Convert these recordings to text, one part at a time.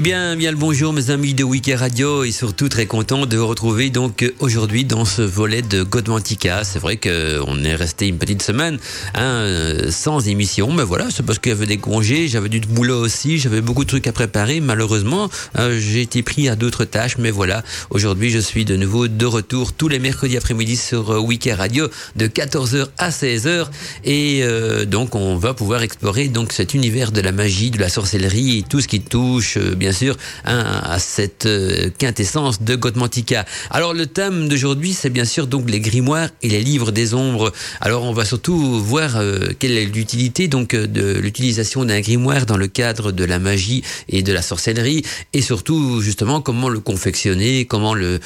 Eh bien, bien le bonjour mes amis de Wiki Radio et surtout très content de vous retrouver donc aujourd'hui dans ce volet de Godmantica. C'est vrai qu'on est resté une petite semaine hein, sans émission, mais voilà, c'est parce qu'il y avait des congés, j'avais du boulot aussi, j'avais beaucoup de trucs à préparer. Malheureusement, euh, j'ai été pris à d'autres tâches, mais voilà, aujourd'hui je suis de nouveau de retour tous les mercredis après-midi sur euh, Wiki Radio de 14h à 16h et euh, donc on va pouvoir explorer donc cet univers de la magie, de la sorcellerie et tout ce qui touche euh, bien sûr hein, à cette euh, quintessence de Godmantica. Alors le thème d'aujourd'hui c'est bien sûr donc les grimoires et les livres des ombres. Alors on va surtout voir euh, quelle est l'utilité donc euh, de l'utilisation d'un grimoire dans le cadre de la magie et de la sorcellerie et surtout justement comment le confectionner, comment le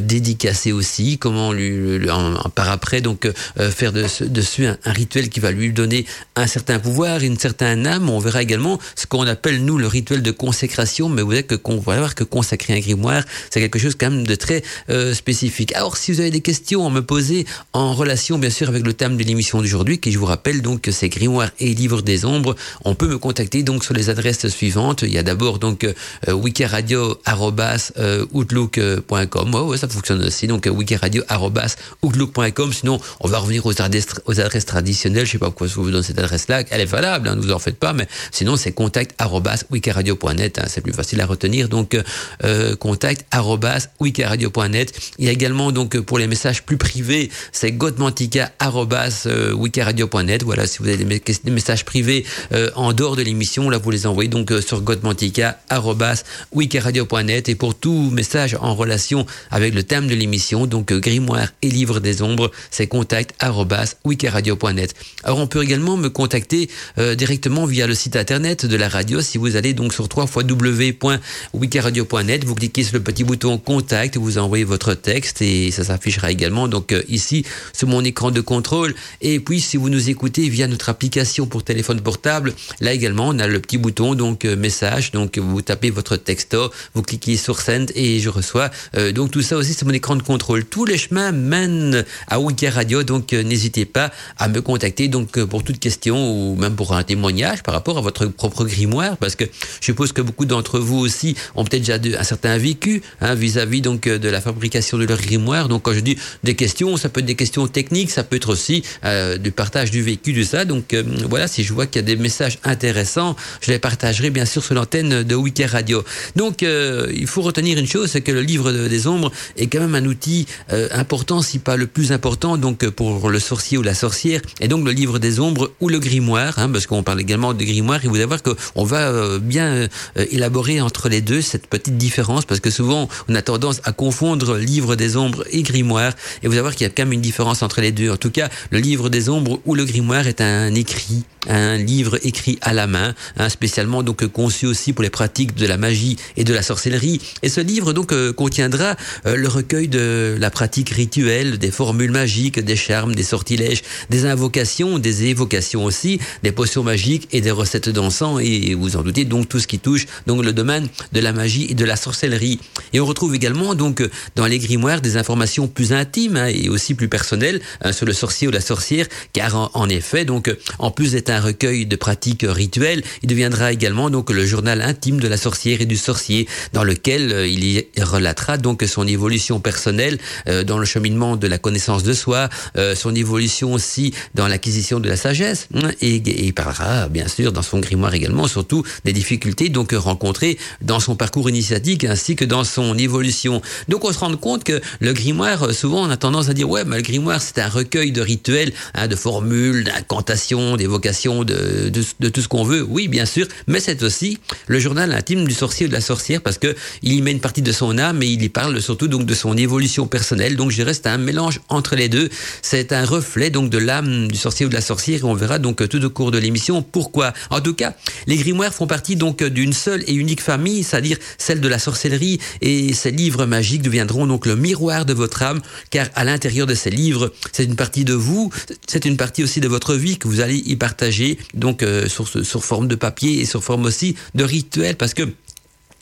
dédicacer aussi, comment lui en- en- par après donc faire de, dessus un, un rituel qui va lui donner un certain pouvoir, une certaine âme. On verra également ce qu'on appelle nous le rituel de consécration, mais vous savez que voir que consacrer un grimoire, c'est quelque chose quand même de très euh, spécifique. Alors si vous avez des questions à me poser en relation bien sûr avec le thème de l'émission d'aujourd'hui, qui je vous rappelle donc que c'est grimoire et livre des ombres, on peut me contacter donc sur les adresses suivantes. Il y a d'abord donc euh, wikiradio@outlook.com. Ouais, ouais, ça fonctionne aussi. Donc euh, wikiradio@outlook.com. Sinon, on va revenir aux adresses, aux adresses traditionnelles. Je sais pas pourquoi je vous donne cette adresse-là. Elle est valable, hein, ne vous en faites pas. Mais sinon, c'est contact@wikiradio.net. C'est plus facile à retenir. Donc euh, euh, contact@wikiradio.net. Il y a également donc euh, pour les messages plus privés, c'est godmantica@wikiradio.net. Voilà, si vous avez des, me- des messages privés euh, en dehors de l'émission, là vous les envoyez donc euh, sur godmantica@wikiradio.net et pour tout message en relation avec le thème de l'émission, donc euh, grimoire et livre des ombres, c'est contact@wikiradio.net. Alors on peut également me contacter euh, directement via le site internet de la radio si vous allez donc sur www.wikiradio.net, vous cliquez sur le petit bouton contact, vous envoyez votre texte et ça s'affichera également donc euh, ici sur mon écran de contrôle. Et puis si vous nous écoutez via notre application pour téléphone portable, là également on a le petit bouton donc euh, message. Donc vous tapez votre texto, vous cliquez sur send et je reçois Euh, donc tout ça aussi c'est mon écran de contrôle. Tous les chemins mènent à Wiki Radio donc n'hésitez pas à me contacter donc pour toute question ou même pour un témoignage par rapport à votre propre grimoire parce que je suppose que beaucoup d'entre vous aussi ont peut-être déjà un certain vécu hein, vis-à-vis donc euh, de la fabrication de leur grimoire. Donc quand je dis des questions, ça peut être des questions techniques, ça peut être aussi euh, du partage du vécu de ça. Donc euh, voilà, si je vois qu'il y a des messages intéressants, je les partagerai bien sûr sur l'antenne de Wiki Radio. Donc il faut retenir une chose, c'est que le livre de- des ombres est quand même un outil important, si pas le plus important, donc pour le sorcier ou la sorcière. Et donc le livre des ombres ou le grimoire, hein, parce qu'on parle également de grimoire, et vous allez voir qu'on va bien élaborer entre les deux cette petite différence, parce que souvent on a tendance à confondre livre des ombres et grimoire, et vous allez voir qu'il y a quand même une différence entre les deux. En tout cas, le livre des ombres ou le grimoire est un écrit, un livre écrit à la main, hein, spécialement donc conçu aussi pour les pratiques de la magie et de la sorcellerie. Et ce livre donc euh, contiendra euh, le recueil de la pratique rituelle, des formules magiques, des charmes, des sortilèges, des invocations, des évocations aussi, des potions magiques et des recettes d'encens et vous en doutez donc tout ce qui touche donc le domaine de la magie et de la sorcellerie. Et on retrouve également donc dans les grimoires des informations plus intimes hein, et aussi plus personnelles hein, sur le sorcier ou la sorcière, car en, effet donc en plus d'être un recueil de pratiques rituelles, il deviendra également donc le journal intime de la sorcière et du sorcier, dans lequel euh, il y relatera donc son évolution personnelle euh, dans le cheminement de la connaissance de soi, euh, son évolution aussi dans l'acquisition de la sagesse, hein, et il parlera bien sûr dans son grimoire également surtout des difficultés donc rencontrer dans son parcours initiatique ainsi que dans son évolution. Donc on se rend compte que le grimoire, souvent on a tendance à dire ouais, mais le grimoire c'est un recueil de rituels, hein, de formules, d'incantations, d'évocations, de, de, de, tout ce qu'on veut. Oui, bien sûr, mais c'est aussi le journal intime du sorcier ou de la sorcière parce que il y met une partie de son âme et il y parle surtout donc de son évolution personnelle. Donc je c'est un mélange entre les deux. C'est un reflet donc de l'âme du sorcier ou de la sorcière et on verra donc tout au cours de l'émission pourquoi. En tout cas, les grimoires font partie donc d'une seule et unique famille, c'est-à-dire celle de la sorcellerie et ces livres magiques deviendront donc le miroir de votre âme car à l'intérieur de ces livres, c'est une partie de vous, c'est une partie aussi de votre vie que vous allez y partager donc euh, sur, sur forme de papier et sur forme aussi de rituel parce que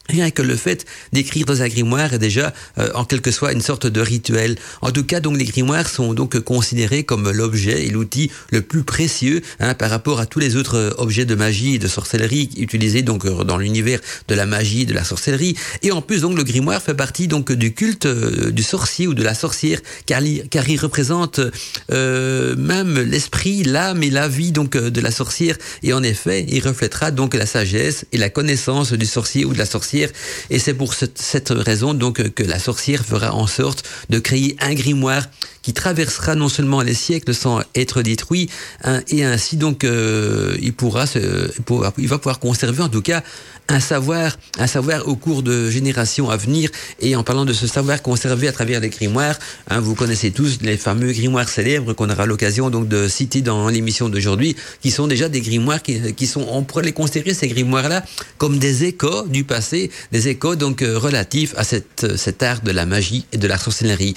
Rien que le fait d'écrire dans un grimoire est déjà euh, en quelque soit une sorte de rituel. En tout cas, donc les grimoires sont donc considérés comme l'objet et l'outil le plus précieux hein, par rapport à tous les autres objets de magie et de sorcellerie utilisés donc euh, dans l'univers de la magie, de la sorcellerie. Et en plus, donc le grimoire fait partie donc du culte euh, du sorcier ou de la sorcière, car, car il représente euh, même l'esprit, l'âme et la vie donc de la sorcière. Et en effet, il reflètera donc la sagesse et la connaissance du sorcier ou de la sorcière et c'est pour cette raison donc que la sorcière fera en sorte de créer un grimoire qui traversera non seulement les siècles sans être détruit, hein, et ainsi donc euh, il pourra se, il va pouvoir conserver en tout cas un savoir, un savoir au cours de générations à venir. Et en parlant de ce savoir conservé à travers les grimoires, hein, vous connaissez tous les fameux grimoires célèbres qu'on aura l'occasion donc de citer dans l'émission d'aujourd'hui, qui sont déjà des grimoires qui, qui, sont, on pourrait les considérer ces grimoires-là comme des échos du passé, des échos donc euh, relatifs à cette, cet art de la magie et de la sorcellerie.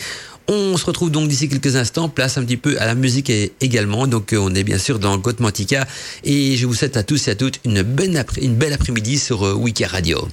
On se retrouve donc d'ici quelques instants, place un petit peu à la musique également. Donc euh, on est bien sûr dans Gotmantica et je vous souhaite à tous et à toutes une belle, après-midi sur euh, Wiki Radio.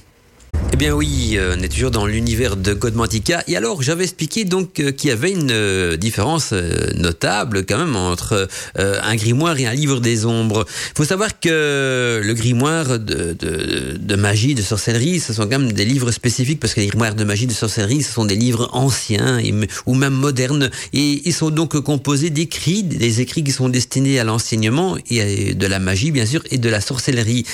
Eh bien oui, euh, on est toujours dans l'univers de Godmantica. Et alors, j'avais expliqué donc euh, qu'il y avait une euh, différence notable quand même entre un grimoire et un livre des ombres. Il faut savoir que le grimoire de, de, de, magie, de sorcellerie, ce sont quand même des livres spécifiques parce que les grimoires de magie, de sorcellerie, ce sont des livres anciens ou même modernes. Et ils sont donc composés d'écrits, des écrits qui sont destinés à l'enseignement et de la magie, bien sûr, et de la sorcellerie.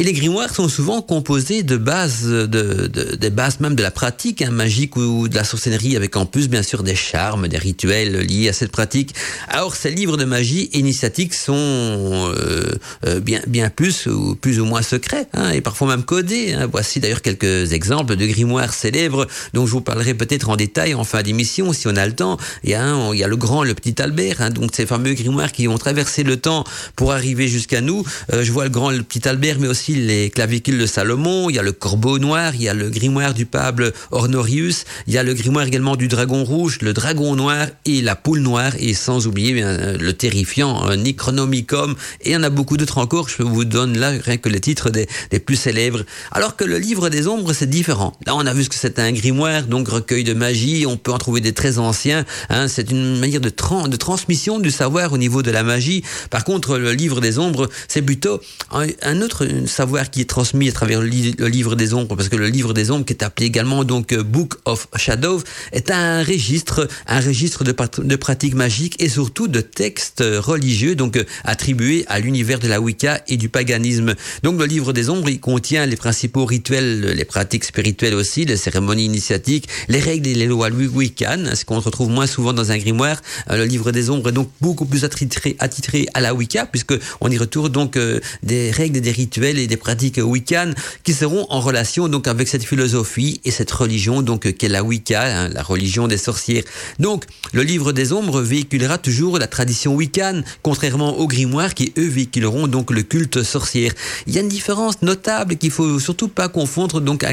Et les grimoires sont souvent composés de bases, de, de, des bases même de la pratique hein, magique ou de la sorcellerie, avec en plus bien sûr des charmes, des rituels liés à cette pratique. Alors ces livres de magie initiatiques sont euh, euh, bien, bien plus ou plus ou moins secrets, hein, et parfois même codés. Hein. Voici d'ailleurs quelques exemples de grimoires célèbres dont je vous parlerai peut-être en détail en fin d'émission si on a le temps. Il y a, il y a le grand, le petit Albert, hein, donc ces fameux grimoires qui ont traversé le temps pour arriver jusqu'à nous. Euh, je vois le grand, le petit Albert, mais aussi les clavicules de Salomon, il y a le corbeau noir, il y a le grimoire du pable Ornorius, il y a le grimoire également du dragon rouge, le dragon noir et la poule noire, et sans oublier bien, le terrifiant Necronomicon, et il y en a beaucoup d'autres encore, je vous donne là rien que les titres des, plus célèbres. Alors que le livre des ombres, c'est différent. Là, on a vu que c'est un grimoire, donc recueil de magie, on peut en trouver des très anciens, hein, c'est une manière de, de transmission du savoir au niveau de la magie. Par contre, le livre des ombres, c'est plutôt un autre savoir qui est transmis à travers le, livre des ombres, parce que le livre des ombres, qui est appelé également donc euh, Book of Shadows, est un registre, un registre de, de pratiques magiques et surtout de textes religieux, donc euh, attribués à l'univers de la Wicca et du paganisme. Donc le livre des ombres, il contient les principaux rituels, les pratiques spirituelles aussi, les cérémonies initiatiques, les règles et les lois wiccanes, ce qu'on retrouve moins souvent dans un grimoire. Euh, le livre des ombres est donc beaucoup plus attitré, attitré à la Wicca, puisque on y retrouve donc des règles et des rituels et des pratiques wiccanes qui seront en relation donc avec cette philosophie et cette religion donc qu'est la Wicca, hein, la religion des sorcières. Donc le livre des ombres véhiculera toujours la tradition wiccane, contrairement aux grimoires qui eux véhiculeront donc le culte sorcière. Il y a une différence notable qu'il faut surtout pas confondre donc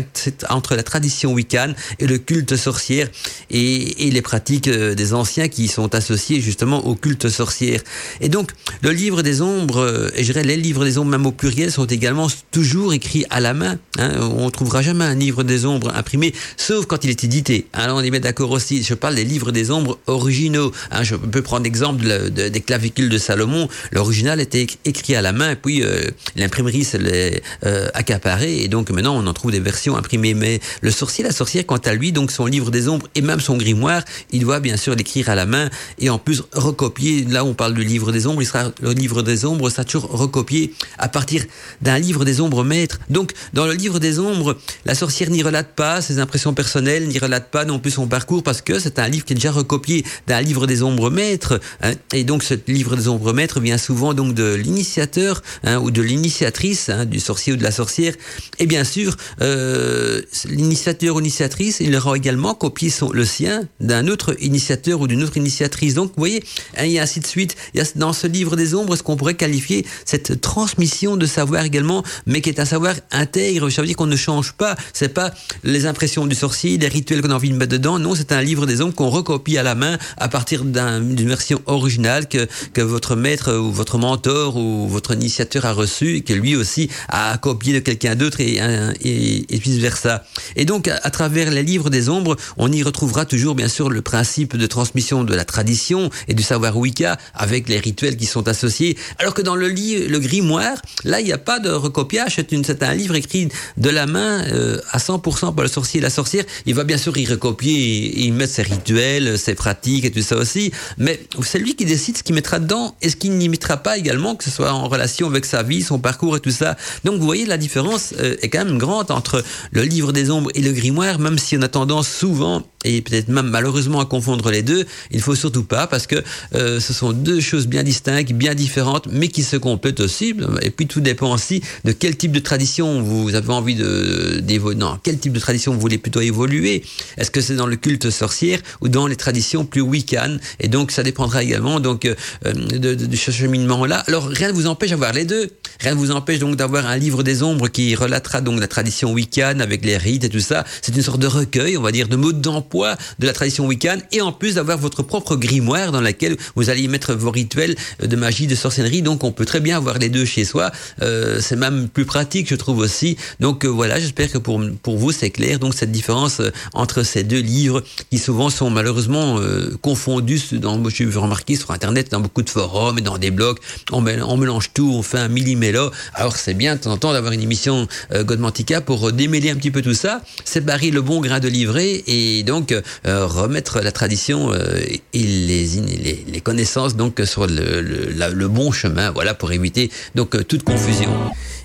entre la tradition wiccane et le culte sorcière et, et les pratiques euh, des anciens qui sont associés justement au culte sorcière. Et donc le livre des ombres, euh, et je dirais les livres des ombres même au pluriel sont également toujours écrit à la main. Hein. On trouvera jamais un livre des ombres imprimé, sauf quand il est édité. Alors on y met d'accord aussi. Je parle des livres des ombres originaux. Hein. Je peux prendre l'exemple des clavicules de Salomon. L'original était écrit à la main, puis euh, l'imprimerie se l'est euh, accaparé, et donc maintenant on en trouve des versions imprimées. Mais le sorcier, la sorcière, quant à lui, donc son livre des ombres et même son grimoire, il doit bien sûr l'écrire à la main et en plus recopier. Là, on parle du livre des ombres. Il sera le livre des ombres, ça toujours recopié à partir d'un livre livre des ombres maîtres. Donc, dans le livre des ombres, la sorcière n'y relate pas ses impressions personnelles, n'y relate pas non plus son parcours, parce que c'est un livre qui est déjà recopié d'un livre des ombres maîtres. Hein. et donc, ce livre des ombres maîtres vient souvent donc de l'initiateur hein, ou de l'initiatrice hein, du sorcier ou de la sorcière. Et bien sûr, euh, l'initiateur ou l'initiatrice, il aura également copié son, le sien d'un autre initiateur ou d'une autre initiatrice. Donc, vous voyez, et ainsi de suite. Il y a dans ce livre des ombres ce qu'on pourrait qualifier cette transmission de savoir également, mais qui est un savoir intègre. Ça veut dire qu'on ne change pas. C'est pas les impressions du sorcier, les rituels qu'on a envie de mettre dedans. Non, c'est un livre des ombres qu'on recopie à la main à partir d'une version originale que, que votre maître ou votre mentor ou votre initiateur a reçu et que lui aussi a copié de quelqu'un d'autre et, vice versa. Et donc, à, travers les livres des ombres, on y retrouvera toujours, bien sûr, le principe de transmission de la tradition et du savoir Wicca avec les rituels qui sont associés. Alors que dans le, livre, le grimoire, là, il n'y a pas de recopiage. C'est un livre écrit de la main euh, à 100% par le sorcier et la sorcière. Il va bien sûr y recopier et, y mettre ses rituels, ses pratiques et tout ça aussi. Mais c'est lui qui décide ce qu'il mettra dedans et ce qu'il n'y mettra pas également, que ce soit en relation avec sa vie, son parcours et tout ça. Donc vous voyez, la différence euh, est quand même grande entre le livre des ombres et le grimoire, même si on a tendance souvent et peut-être même malheureusement à confondre les deux. Il faut surtout pas parce que euh, ce sont deux choses bien distinctes, bien différentes, mais qui se complètent aussi. Et puis tout dépend aussi de quel type de tradition vous avez envie de d'évoluer. Non, quel type de tradition vous voulez plutôt évoluer Est-ce que c'est dans le culte sorcière ou dans les traditions plus wiccan Et donc ça dépendra également donc euh, de, de, ce cheminement là. Alors rien ne vous empêche d'avoir les deux. Rien ne vous empêche donc d'avoir un livre des ombres qui relatera donc la tradition wiccan avec les rites et tout ça. C'est une sorte de recueil, on va dire, de modes d'emploi de la tradition wiccan et en plus d'avoir votre propre grimoire dans laquelle vous allez mettre vos rituels de magie, de sorcellerie. Donc on peut très bien avoir les deux chez soi. Euh, c'est même plus pratique, je trouve aussi. Donc euh, voilà, j'espère que pour, pour vous c'est clair. Donc cette différence euh, entre ces deux livres qui souvent sont malheureusement confondus dans, je suis remarqué sur Internet, dans beaucoup de forums et dans des blogs, on, on mélange tout, on fait un millimélo. Alors c'est bien de temps en temps d'avoir une émission Godmantica pour démêler un petit peu tout ça, séparer le bon grain de livret et donc euh, remettre la tradition euh, et les, connaissances donc sur le, le, le, bon chemin, voilà, pour éviter donc toute confusion.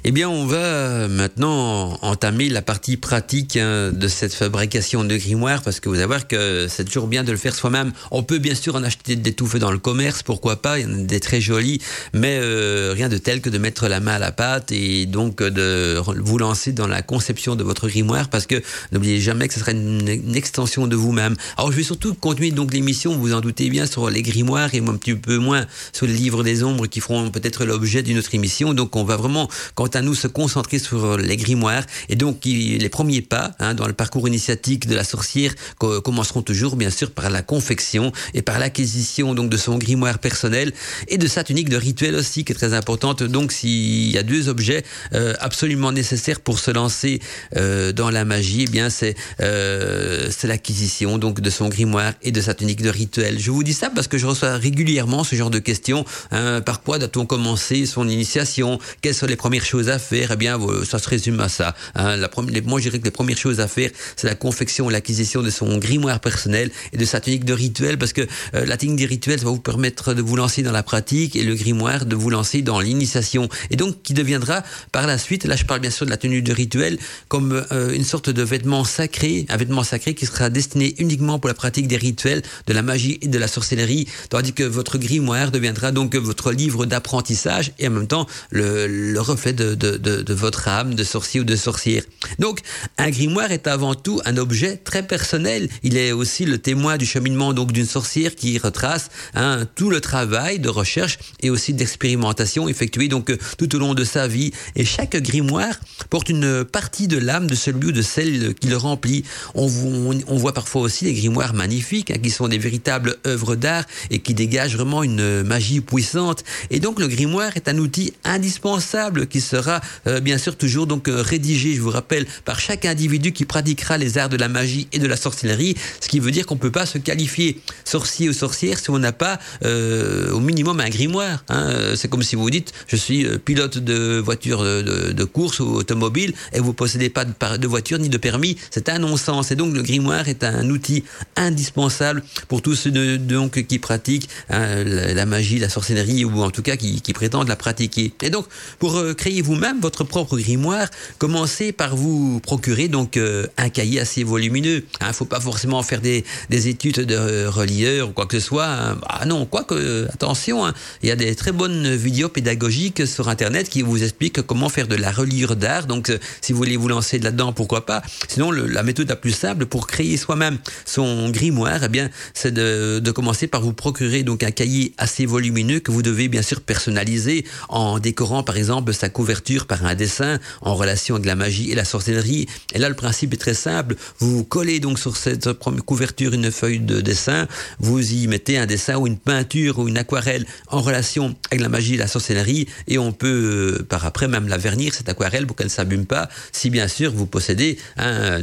Eh bien, on va maintenant entamer la partie pratique hein, de cette fabrication de grimoire, parce que vous allez voir que c'est toujours bien de le faire soi-même. On peut bien sûr en acheter des tout faits dans le commerce, pourquoi pas, il y en a des très jolis, mais euh, rien de tel que de mettre la main à la pâte et donc de vous lancer dans la conception de votre grimoire, parce que n'oubliez jamais que ce sera une, extension de vous-même. Alors, je vais surtout continuer donc l'émission, vous en doutez bien, sur les grimoires et un petit peu moins sur les livres des ombres qui feront peut-être l'objet d'une autre émission. Donc, on va vraiment, à nous se concentrer sur les grimoires. Et donc, les premiers pas hein, dans le parcours initiatique de la sorcière commenceront toujours, bien sûr, par la confection et par l'acquisition donc de son grimoire personnel et de sa tunique de rituel aussi, qui est très importante. Donc, s'il y a deux objets euh, absolument nécessaires pour se lancer euh, dans la magie, eh bien, c'est euh, c'est l'acquisition donc de son grimoire et de sa tunique de rituel. Je vous dis ça parce que je reçois régulièrement ce genre de questions. Hein, par quoi doit-on commencer son initiation? Quelles sont les premières choses à faire, eh bien, ça se résume à ça. Hein. La première, moi, je dirais que les premières choses à faire, c'est la confection, l'acquisition de son grimoire personnel et de sa tunique de rituel, parce que euh, la tunique de rituel, ça va vous permettre de vous lancer dans la pratique et le grimoire de vous lancer dans l'initiation. Et donc, qui deviendra par la suite, là, je parle bien sûr de la tenue de rituel, comme euh, une sorte de vêtement sacré, un vêtement sacré qui sera destiné uniquement pour la pratique des rituels, de la magie et de la sorcellerie, tandis que votre grimoire deviendra donc votre livre d'apprentissage et en même temps le reflet de, de, votre âme de sorcier ou de sorcière. Donc, un grimoire est avant tout un objet très personnel. Il est aussi le témoin du cheminement donc d'une sorcière qui retrace hein, tout le travail de recherche et aussi d'expérimentation effectué donc tout au long de sa vie. Et chaque grimoire porte une partie de l'âme de celui ou de celle qui le remplit. On, voit parfois aussi des grimoires magnifiques hein, qui sont des véritables œuvres d'art et qui dégagent vraiment une magie puissante. Et donc le grimoire est un outil indispensable qui euh, bien sûr toujours donc euh, rédigé, je vous rappelle, par chaque individu qui pratiquera les arts de la magie et de la sorcellerie, ce qui veut dire qu'on peut pas se qualifier sorcier ou sorcière si on n'a pas euh, au minimum un grimoire. Hein. C'est comme si vous dites, je suis pilote de voiture de, course ou automobile et vous possédez pas de, voiture ni de permis, c'est un non-sens. Et donc le grimoire est un outil indispensable pour tous ceux donc qui pratiquent hein, la, magie, la sorcellerie ou en tout cas qui prétendent la pratiquer. Et donc pour créer vous vous-même votre propre grimoire, commencez par vous procurer donc euh, un cahier assez volumineux. Il hein, ne faut pas forcément faire des, des, études de relieur ou quoi que ce soit. Ah non, quoique, attention, hein, il y a des très bonnes vidéos pédagogiques sur Internet qui vous expliquent comment faire de la reliure d'art. Donc, euh, si vous voulez vous lancer là-dedans, pourquoi pas? Sinon, la méthode la plus simple pour créer soi-même son grimoire, eh bien, c'est de commencer par vous procurer donc un cahier assez volumineux que vous devez bien sûr personnaliser en décorant par exemple sa couverture par un dessin en relation avec la magie et la sorcellerie. Et là, le principe est très simple. Vous collez donc sur cette couverture une feuille de dessin, vous y mettez un dessin ou une peinture ou une aquarelle en relation avec la magie et la sorcellerie et on peut euh, par après même la vernir cette aquarelle pour qu'elle s'abîme pas si bien sûr vous possédez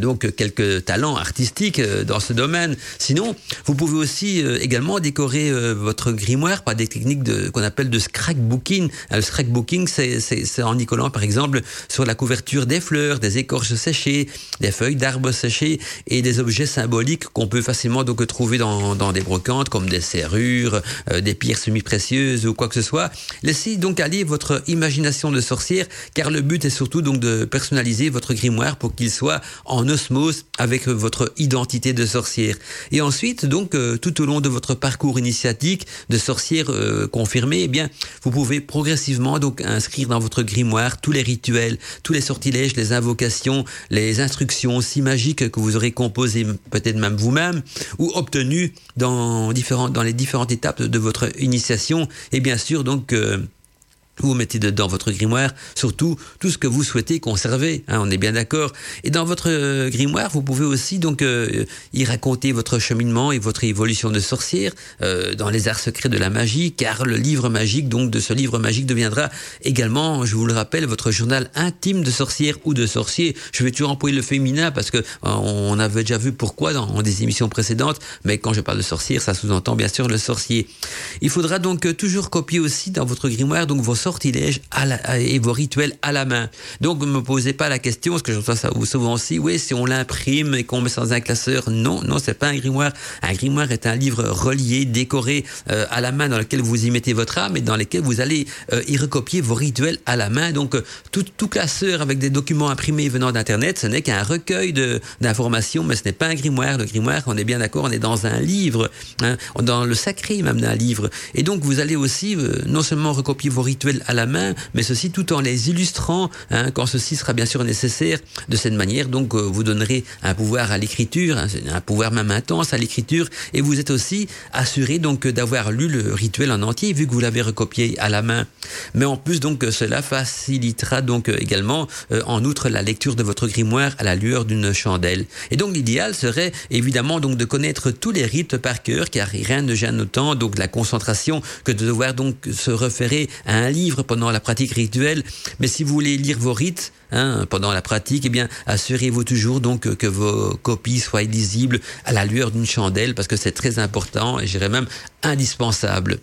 donc quelques talents artistiques euh, dans ce domaine. Sinon, vous pouvez aussi euh, également décorer votre grimoire par des techniques qu'on appelle de scrapbooking. Le scrapbooking, c'est en par exemple sur la couverture des fleurs, des écorces séchées, des feuilles d'arbres séchées et des objets symboliques qu'on peut facilement donc trouver dans, dans des brocantes comme des serrures, euh, des pierres semi-précieuses ou quoi que ce soit. Laissez donc aller votre imagination de sorcière car le but est surtout donc de personnaliser votre grimoire pour qu'il soit en osmose avec votre identité de sorcière. Et ensuite donc euh, tout au long de votre parcours initiatique de sorcière euh, confirmée, eh bien vous pouvez progressivement donc inscrire dans votre grimoire tous les rituels, tous les sortilèges, les invocations, les instructions si magiques que vous aurez composées peut-être même vous-même ou obtenues dans les différentes étapes de votre initiation. Et bien sûr donc euh, vous mettez dedans votre grimoire, surtout tout ce que vous souhaitez conserver, hein, on est bien d'accord. Et dans votre euh, grimoire, vous pouvez aussi donc euh, y raconter votre cheminement et votre évolution de sorcière euh, dans les arts secrets de la magie, car le livre magique, donc de ce livre magique, deviendra également, je vous le rappelle, votre journal intime de sorcière ou de sorcier. Je vais toujours employer le féminin parce que on avait déjà vu pourquoi dans des émissions précédentes, mais quand je parle de sorcière, ça sous-entend bien sûr le sorcier. Il faudra donc toujours copier aussi dans votre grimoire donc vos sortilèges et vos rituels à la main. Donc, ne me posez pas la question, parce que j'entends ça souvent aussi, oui, si on l'imprime et qu'on met ça dans un classeur, non, non, c'est pas un grimoire. Un grimoire est un livre relié, décoré euh, à la main dans lequel vous y mettez votre âme et dans lequel vous allez euh, y recopier vos rituels à la main. Donc, euh, tout, tout classeur avec des documents imprimés venant d'Internet, ce n'est qu'un recueil d'informations, mais ce n'est pas un grimoire. Le grimoire, on est bien d'accord, on est dans un livre, hein, dans le sacré même d'un livre. Et donc, vous allez aussi non seulement recopier vos rituels à la main, mais ceci tout en les illustrant, hein, quand ceci sera bien sûr nécessaire. De cette manière, donc, euh, vous donnerez un pouvoir à l'écriture, hein, un pouvoir même intense à l'écriture, et vous êtes aussi assuré donc d'avoir lu le rituel en entier, vu que vous l'avez recopié à la main. Mais en plus, donc, cela facilitera donc également, euh, en outre, la lecture de votre grimoire à la lueur d'une chandelle. Et donc, l'idéal serait évidemment donc de connaître tous les rites par cœur, car rien ne gêne autant donc la concentration que de devoir donc se référer à un livre pendant la pratique rituelle. Mais si vous voulez lire vos rites hein, pendant la pratique, eh bien, assurez-vous toujours donc que vos copies soient lisibles à la lueur d'une chandelle parce que c'est très important et j'irais même indispensable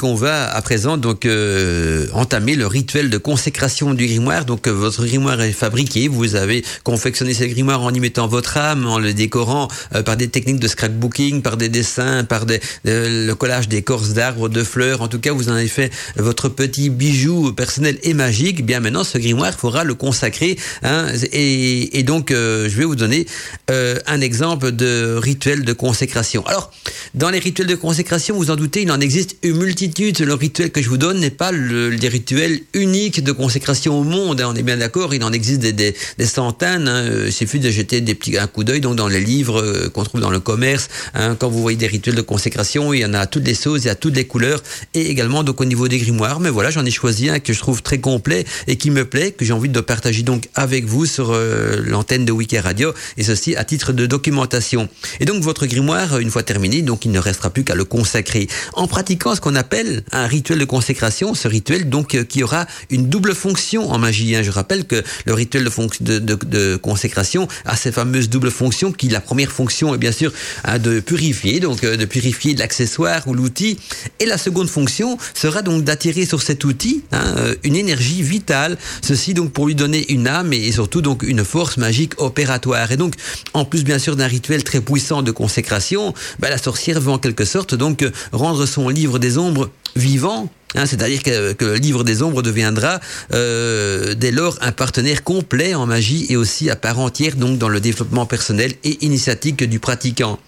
qu'on va à présent donc euh, entamer le rituel de consécration du grimoire. Donc euh, votre grimoire est fabriqué, vous avez confectionné ce grimoire en y mettant votre âme, en le décorant euh, par des techniques de scrapbooking, par des dessins, par des, le collage d'écorces d'arbres, de fleurs. En tout cas, vous en avez fait votre petit bijou personnel et magique. Bien maintenant, ce grimoire faudra le consacrer. Hein, et, et, donc, je vais vous donner un exemple de rituel de consécration. Alors, dans les rituels de consécration, vous en doutez, il en existe une multitude le rituel que je vous donne n'est pas le, les rituels uniques de consécration au monde. Hein. on est bien d'accord, il en existe des, des, des centaines. Hein, il suffit de jeter des petits, un coup d'œil donc dans les livres euh, qu'on trouve dans le commerce. Hein, quand vous voyez des rituels de consécration, il y en a à toutes les sauces, y a toutes les couleurs, et également donc au niveau des grimoires. Mais voilà, j'en ai choisi un que je trouve très complet et qui me plaît, que j'ai envie de partager donc avec vous sur euh, l'antenne de Wiki Radio, et ceci à titre de documentation. Et donc votre grimoire, une fois terminé, donc il ne restera plus qu'à le consacrer en pratiquant ce qu'on appelle un rituel de consécration, ce rituel donc euh, qui aura une double fonction en magie. Hein. Je rappelle que le rituel de, consécration a ces fameuses doubles fonctions, qui la première fonction est bien sûr hein, de purifier, donc euh, de purifier l'accessoire ou l'outil, et la seconde fonction sera donc d'attirer sur cet outil hein, euh, une énergie vitale, ceci donc pour lui donner une âme et surtout donc une force magique opératoire. Et donc en plus bien sûr d'un rituel très puissant de consécration, bah, la sorcière veut en quelque sorte donc rendre son livre des ombres vivant Hein, c'est-à-dire que, le livre des ombres deviendra euh, dès lors un partenaire complet en magie et aussi à part entière donc dans le développement personnel et initiatique du pratiquant.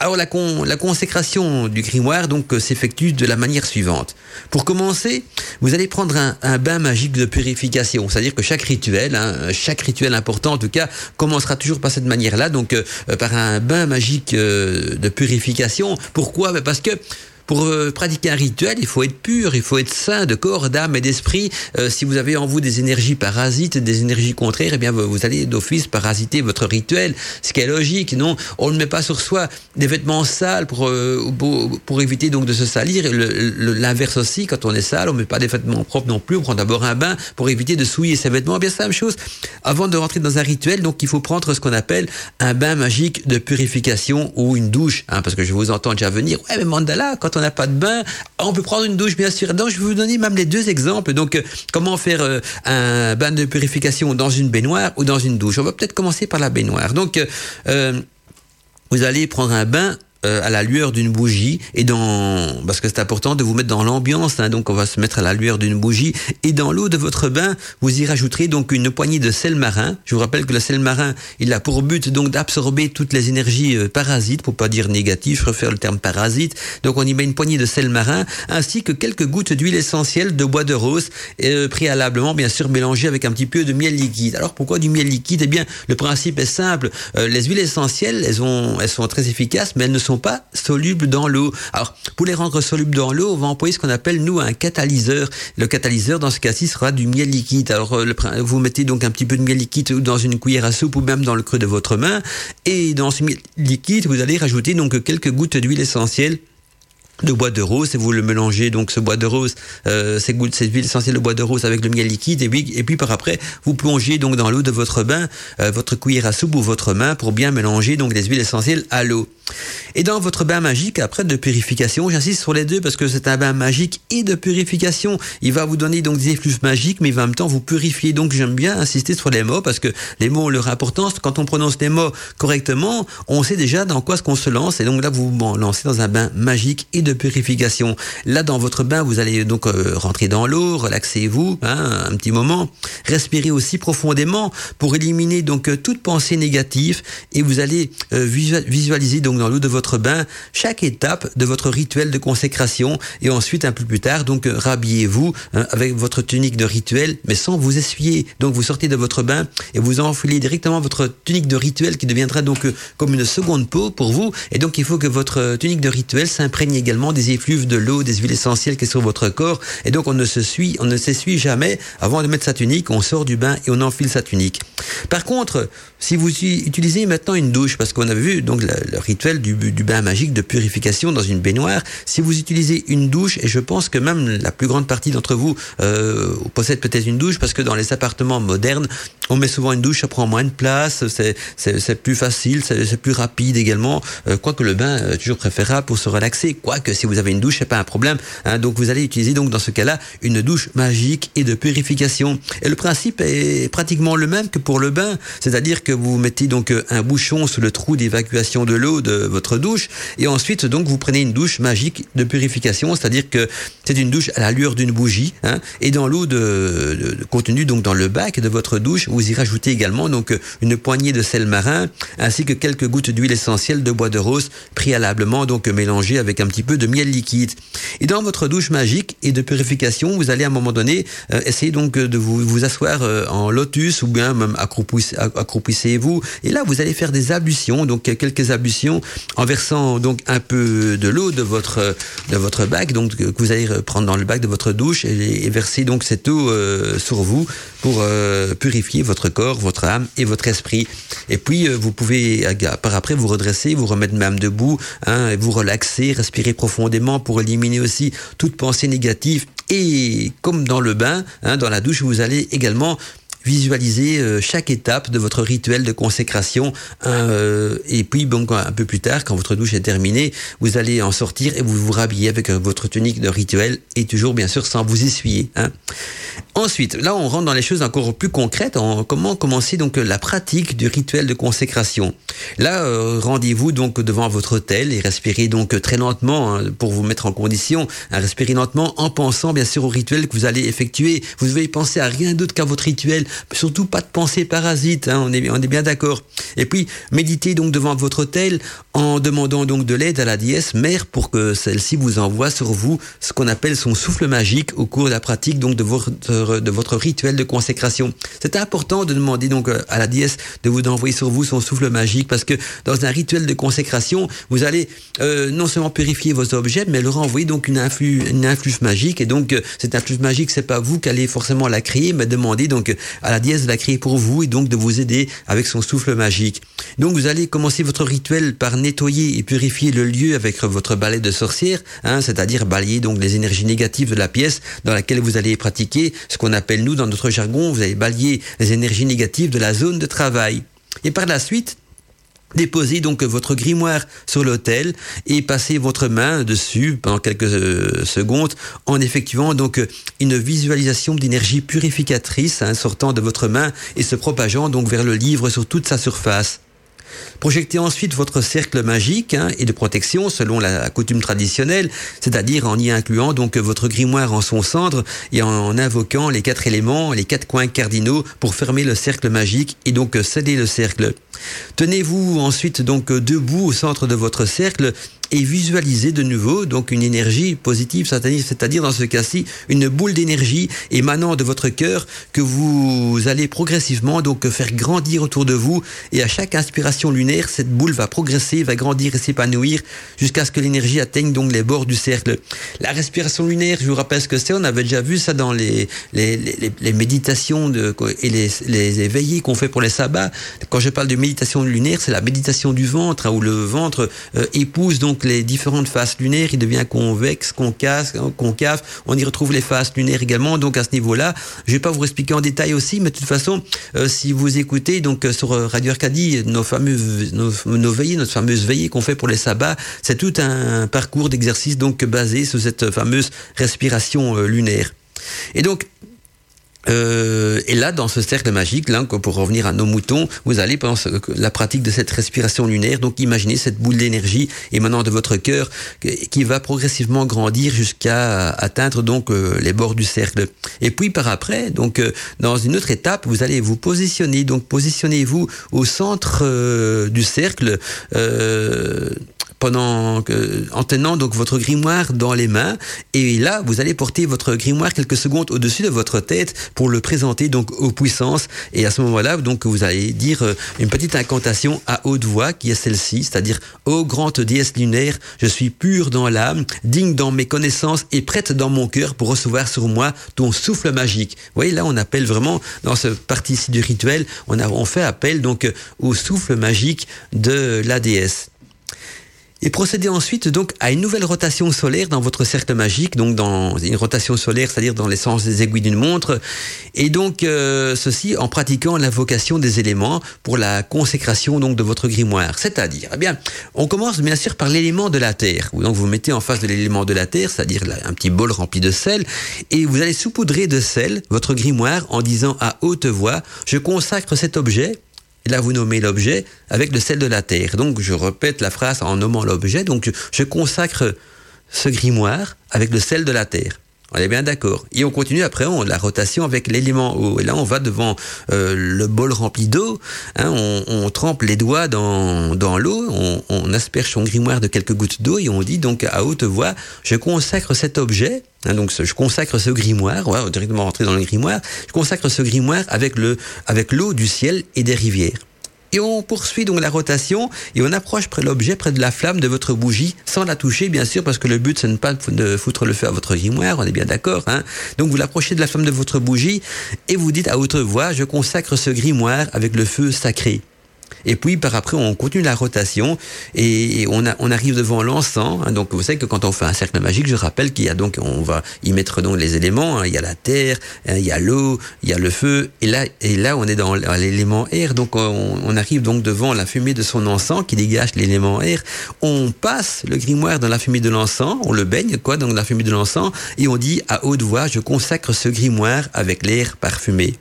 Alors la, con, la consécration du grimoire donc euh, s'effectue de la manière suivante. Pour commencer, vous allez prendre un, bain magique de purification, c'est-à-dire que chaque rituel, hein, chaque rituel important en tout cas, commencera toujours par cette manière-là, donc euh, par un bain magique de purification. Pourquoi? Ben Parce que pour euh, pratiquer un rituel, il faut être pur, il faut être sain de corps, d'âme et d'esprit. Euh, si vous avez en vous des énergies parasites, des énergies contraires, eh bien vous, allez d'office parasiter votre rituel. Ce qui est logique, non? On ne met pas sur soi des vêtements sales pour euh, pour, pour, éviter donc de se salir. L'inverse aussi, quand on est sale, on ne met pas des vêtements propres non plus. On prend d'abord un bain pour éviter de souiller ses vêtements. Eh bien c'est la même chose. Avant de rentrer dans un rituel, donc il faut prendre ce qu'on appelle un bain magique de purification ou une douche, hein, parce que je vous entends déjà venir. Ouais, mais Mandala, quand on n'a pas de bain, on peut prendre une douche, bien sûr. Donc, je vais vous donner même les deux exemples. Donc, euh, comment faire euh, un bain de purification dans une baignoire ou dans une douche. On va peut-être commencer par la baignoire. Donc, euh, vous allez prendre un bain euh, à la lueur d'une bougie et dans parce que c'est important de vous mettre dans l'ambiance hein, donc on va se mettre à la lueur d'une bougie et dans l'eau de votre bain vous y rajouterez donc une poignée de sel marin. Je vous rappelle que le sel marin il a pour but donc d'absorber toutes les énergies euh, parasites pour pas dire négatives je préfère le terme parasite. Donc on y met une poignée de sel marin ainsi que quelques gouttes d'huile essentielle de bois de rose euh, préalablement bien sûr mélangées avec un petit peu de miel liquide. Alors pourquoi du miel liquide? Eh bien le principe est simple. Euh, les huiles essentielles elles ont elles sont très efficaces mais elles ne sont pas solubles dans l'eau. Alors, pour les rendre solubles dans l'eau, on va employer ce qu'on appelle, nous, un catalyseur. Le catalyseur, dans ce cas-ci, sera du miel liquide. Alors, euh, vous mettez donc un petit peu de miel liquide dans une cuillère à soupe ou même dans le creux de votre main. Et dans ce miel liquide, vous allez rajouter donc quelques gouttes d'huile essentielle de bois de rose et vous le mélangez donc ce bois de rose euh, ces gouttes cette huile essentielle de bois de rose avec le miel liquide et puis par après vous plongez donc dans l'eau de votre bain euh, votre cuillère à soupe ou votre main pour bien mélanger donc les huiles essentielles à l'eau et dans votre bain magique après de purification j'insiste sur les deux parce que c'est un bain magique et de purification. Il va vous donner donc des effluves magiques mais il va en même temps vous purifier donc j'aime bien insister sur les mots parce que les mots ont leur importance. Quand on prononce les mots correctement on sait déjà dans quoi ce qu'on se lance. Et donc là vous vous lancez dans un bain magique et de purification. Là, dans votre bain, vous allez donc euh, rentrer dans l'eau, relaxez-vous hein, un petit moment, respirez aussi profondément pour éliminer donc euh, toute pensée négative. Et vous allez euh, visualiser donc dans l'eau de votre bain chaque étape de votre rituel de consécration et ensuite un peu plus tard donc rhabillez-vous hein, avec votre tunique de rituel mais sans vous essuyer. Donc vous sortez de votre bain et vous enfilez directement votre tunique de rituel qui deviendra donc comme une seconde peau pour vous et donc il faut que votre tunique de rituel s'imprègne également des effluves, de l'eau, des huiles essentielles qui sont sur votre corps. Et donc on ne se suit, on ne s'essuie jamais avant de mettre sa tunique. On sort du bain et on enfile sa tunique. Par contre, si vous utilisez maintenant une douche, parce qu'on a vu donc le, rituel du, du, bain magique de purification dans une baignoire, si vous utilisez une douche, et je pense que même la plus grande partie d'entre vous euh, possède peut-être une douche, parce que dans les appartements modernes, on met souvent une douche, ça prend moins de place, c'est plus facile, c'est plus rapide également. Euh, quoique le bain est toujours préférable pour se relaxer. Quoique si vous avez une douche, c'est pas un problème. Hein. donc vous allez utiliser donc dans ce cas-là une douche magique et de purification. Et le principe est pratiquement le même que pour le bain, c'est-à-dire que vous mettez donc un bouchon sous le trou d'évacuation de l'eau de votre douche et ensuite donc vous prenez une douche magique de purification, c'est-à-dire que c'est une douche à la lueur d'une bougie hein, et dans l'eau de, de, contenue donc dans le bac de votre douche vous y rajoutez également donc une poignée de sel marin ainsi que quelques gouttes d'huile essentielle de bois de rose préalablement donc mélangées avec un petit peu de miel liquide. Et dans votre douche magique et de purification, vous allez à un moment donné euh, essayer donc de vous, vous asseoir euh, en lotus ou bien même accroupissez-vous. Et là, vous allez faire des ablutions, donc quelques ablutions en versant donc un peu de l'eau de votre de votre bac, donc que vous allez prendre dans le bac de votre douche et, verser donc cette eau euh, sur vous pour purifier votre corps, votre âme et votre esprit. Et puis, euh, vous pouvez, par après, vous redresser, vous remettre même debout, hein, vous relaxer, respirer profondément pour éliminer aussi toute pensée négative. Et comme dans le bain, hein, dans la douche, vous allez également visualiser euh, chaque étape de votre rituel de consécration. Euh, et puis, bon, un peu plus tard, quand votre douche est terminée, vous allez en sortir et vous vous rhabillez avec votre tunique de rituel et toujours, bien sûr, sans vous essuyer. Hein. Ensuite, là, on rentre dans les choses encore plus concrètes. En, comment commencer donc la pratique du rituel de consécration? Là, euh, rendez-vous donc devant votre hôtel et respirez donc très lentement hein, pour vous mettre en condition. Hein, respirez lentement en pensant bien sûr au rituel que vous allez effectuer. Vous devez penser à rien d'autre qu'à votre rituel. Surtout pas de pensée parasite. Hein, on est bien d'accord. Et puis méditez donc devant votre hôtel en demandant donc de l'aide à la déesse mère pour que celle-ci vous envoie sur vous ce qu'on appelle son souffle magique au cours de la pratique donc de votre de votre rituel de consécration. C'est important de demander donc euh, à la déesse de vous envoyer sur vous son souffle magique parce que dans un rituel de consécration, vous allez euh, non seulement purifier vos objets, mais leur envoyer donc une influx, une magique. Et donc, euh, cette influx magique, c'est pas vous qui allez forcément la créer, mais demander donc à la déesse de la créer pour vous et donc de vous aider avec son souffle magique. Donc, vous allez commencer votre rituel par nettoyer et purifier le lieu avec votre balai de sorcière, hein, c'est-à-dire balayer donc les énergies négatives de la pièce dans laquelle vous allez pratiquer ce qu'on appelle nous dans notre jargon, vous allez balayer les énergies négatives de la zone de travail. Et par la suite, Déposez donc votre grimoire sur l'autel et passez votre main dessus pendant quelques euh, secondes en effectuant donc une visualisation d'énergie purificatrice hein, sortant de votre main et se propageant donc vers le livre sur toute sa surface. Projectez ensuite votre cercle magique hein, et de protection selon la coutume traditionnelle, c'est-à-dire en y incluant donc votre grimoire en son centre et en invoquant les quatre éléments, les quatre coins cardinaux pour fermer le cercle magique et donc sceller le cercle. Tenez-vous ensuite donc debout au centre de votre cercle et visualisez de nouveau donc une énergie positive, c'est-à-dire dans ce cas-ci une boule d'énergie émanant de votre cœur que vous allez progressivement donc faire grandir autour de vous et à chaque inspiration lunaire cette boule va progresser, va grandir et s'épanouir jusqu'à ce que l'énergie atteigne donc les bords du cercle. La respiration lunaire, je vous rappelle ce que c'est, on avait déjà vu ça dans les les, les, les méditations et les, les éveillés qu'on fait pour les sabbats. Quand je parle de méditation lunaire, c'est la méditation du ventre, où le ventre euh, épouse donc les différentes faces lunaires. Il devient convexe, concave, concave. On y retrouve les faces lunaires également. Donc à ce niveau-là, je vais pas vous expliquer en détail aussi, mais de toute façon, euh, si vous écoutez donc euh, sur Radio Arcadie nos fameux nos, veillées, notre fameuse veillée qu'on fait pour les sabbats, c'est tout un parcours d'exercice donc basé sur cette fameuse respiration lunaire. Et donc euh, et là, dans ce cercle magique, là, pour revenir à nos moutons, vous allez pendant la pratique de cette respiration lunaire, donc imaginez cette boule d'énergie émanant de votre cœur qui va progressivement grandir jusqu'à atteindre donc euh, les bords du cercle. Et puis par après, donc euh, dans une autre étape, vous allez vous positionner. Donc positionnez-vous au centre du cercle pendant en tenant donc votre grimoire dans les mains. Et là vous allez porter votre grimoire quelques secondes au-dessus de votre tête pour le présenter donc aux puissances. Et à ce moment-là donc vous allez dire euh, une petite incantation à haute voix qui est celle-ci c'est-à-dire ô grande déesse lunaire je suis pure dans l'âme digne dans mes connaissances et prête dans mon cœur pour recevoir sur moi ton souffle magique vous voyez là on appelle vraiment dans ce partie-ci du rituel on a on fait appel donc au souffle magique de la déesse et procédez ensuite donc à une nouvelle rotation solaire dans votre cercle magique, donc dans une rotation solaire, c'est-à-dire dans les sens des aiguilles d'une montre, et donc euh, ceci en pratiquant l'invocation des éléments pour la consécration donc de votre grimoire. C'est-à-dire, eh bien, on commence bien sûr par l'élément de la terre. Donc vous mettez en face de l'élément de la terre, c'est-à-dire un petit bol rempli de sel, et vous allez saupoudrer de sel votre grimoire en disant à haute voix, je consacre cet objet et là, vous nommez l'objet avec le sel de la terre. Donc, je répète la phrase en nommant l'objet. Donc, je consacre ce grimoire avec le sel de la terre. On est bien d'accord. Et on continue après on, la rotation avec l'élément eau. Et là, on va devant euh, le bol rempli d'eau. Hein, on, on, trempe les doigts dans, dans l'eau. On, on, asperge son grimoire de quelques gouttes d'eau et on dit donc à haute voix Je consacre cet objet. Hein, donc, je consacre ce grimoire. On directement rentrer dans le grimoire. Je consacre ce grimoire avec le avec l'eau du ciel et des rivières. Et on poursuit donc la rotation et on approche près l'objet, près de la flamme de votre bougie, sans la toucher bien sûr, parce que le but c'est ne pas de foutre le feu à votre grimoire, on est bien d'accord. Hein donc vous l'approchez de la flamme de votre bougie et vous dites à haute voix, je consacre ce grimoire avec le feu sacré. Et puis par après, on continue la rotation et on, arrive devant l'encens. Hein. donc vous savez que quand on fait un cercle magique, je rappelle qu'il y a donc, on va y mettre donc les éléments. Hein. il y a la terre, hein, il y a l'eau, il y a le feu. Et là, et là, on est dans l'élément air. Donc on, on, arrive donc devant la fumée de son encens qui dégage l'élément air. On passe le grimoire dans la fumée de l'encens, on le baigne quoi dans la fumée de l'encens et on dit à haute voix, je consacre ce grimoire avec l'air parfumé.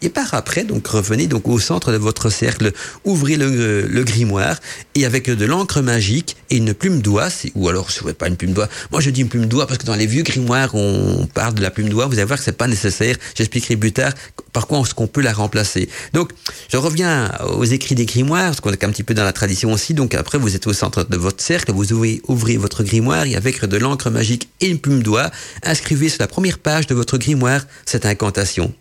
Et par après, donc revenez donc au centre de votre cercle, ouvrez le, grimoire et avec de l'encre magique et une plume d'oie, ou alors je ne pas une plume d'oie. Moi je dis une plume d'oie parce que dans les vieux grimoires on parle de la plume d'oie. Vous allez voir que c'est pas nécessaire. J'expliquerai plus tard par quoi est-ce qu'on peut la remplacer. Donc je reviens aux écrits des grimoires parce qu'on est un petit peu dans la tradition aussi. Donc après vous êtes au centre de votre cercle, vous ouvrez, ouvrez votre grimoire et avec de l'encre magique et une plume d'oie, inscrivez sur la première page de votre grimoire cette incantation.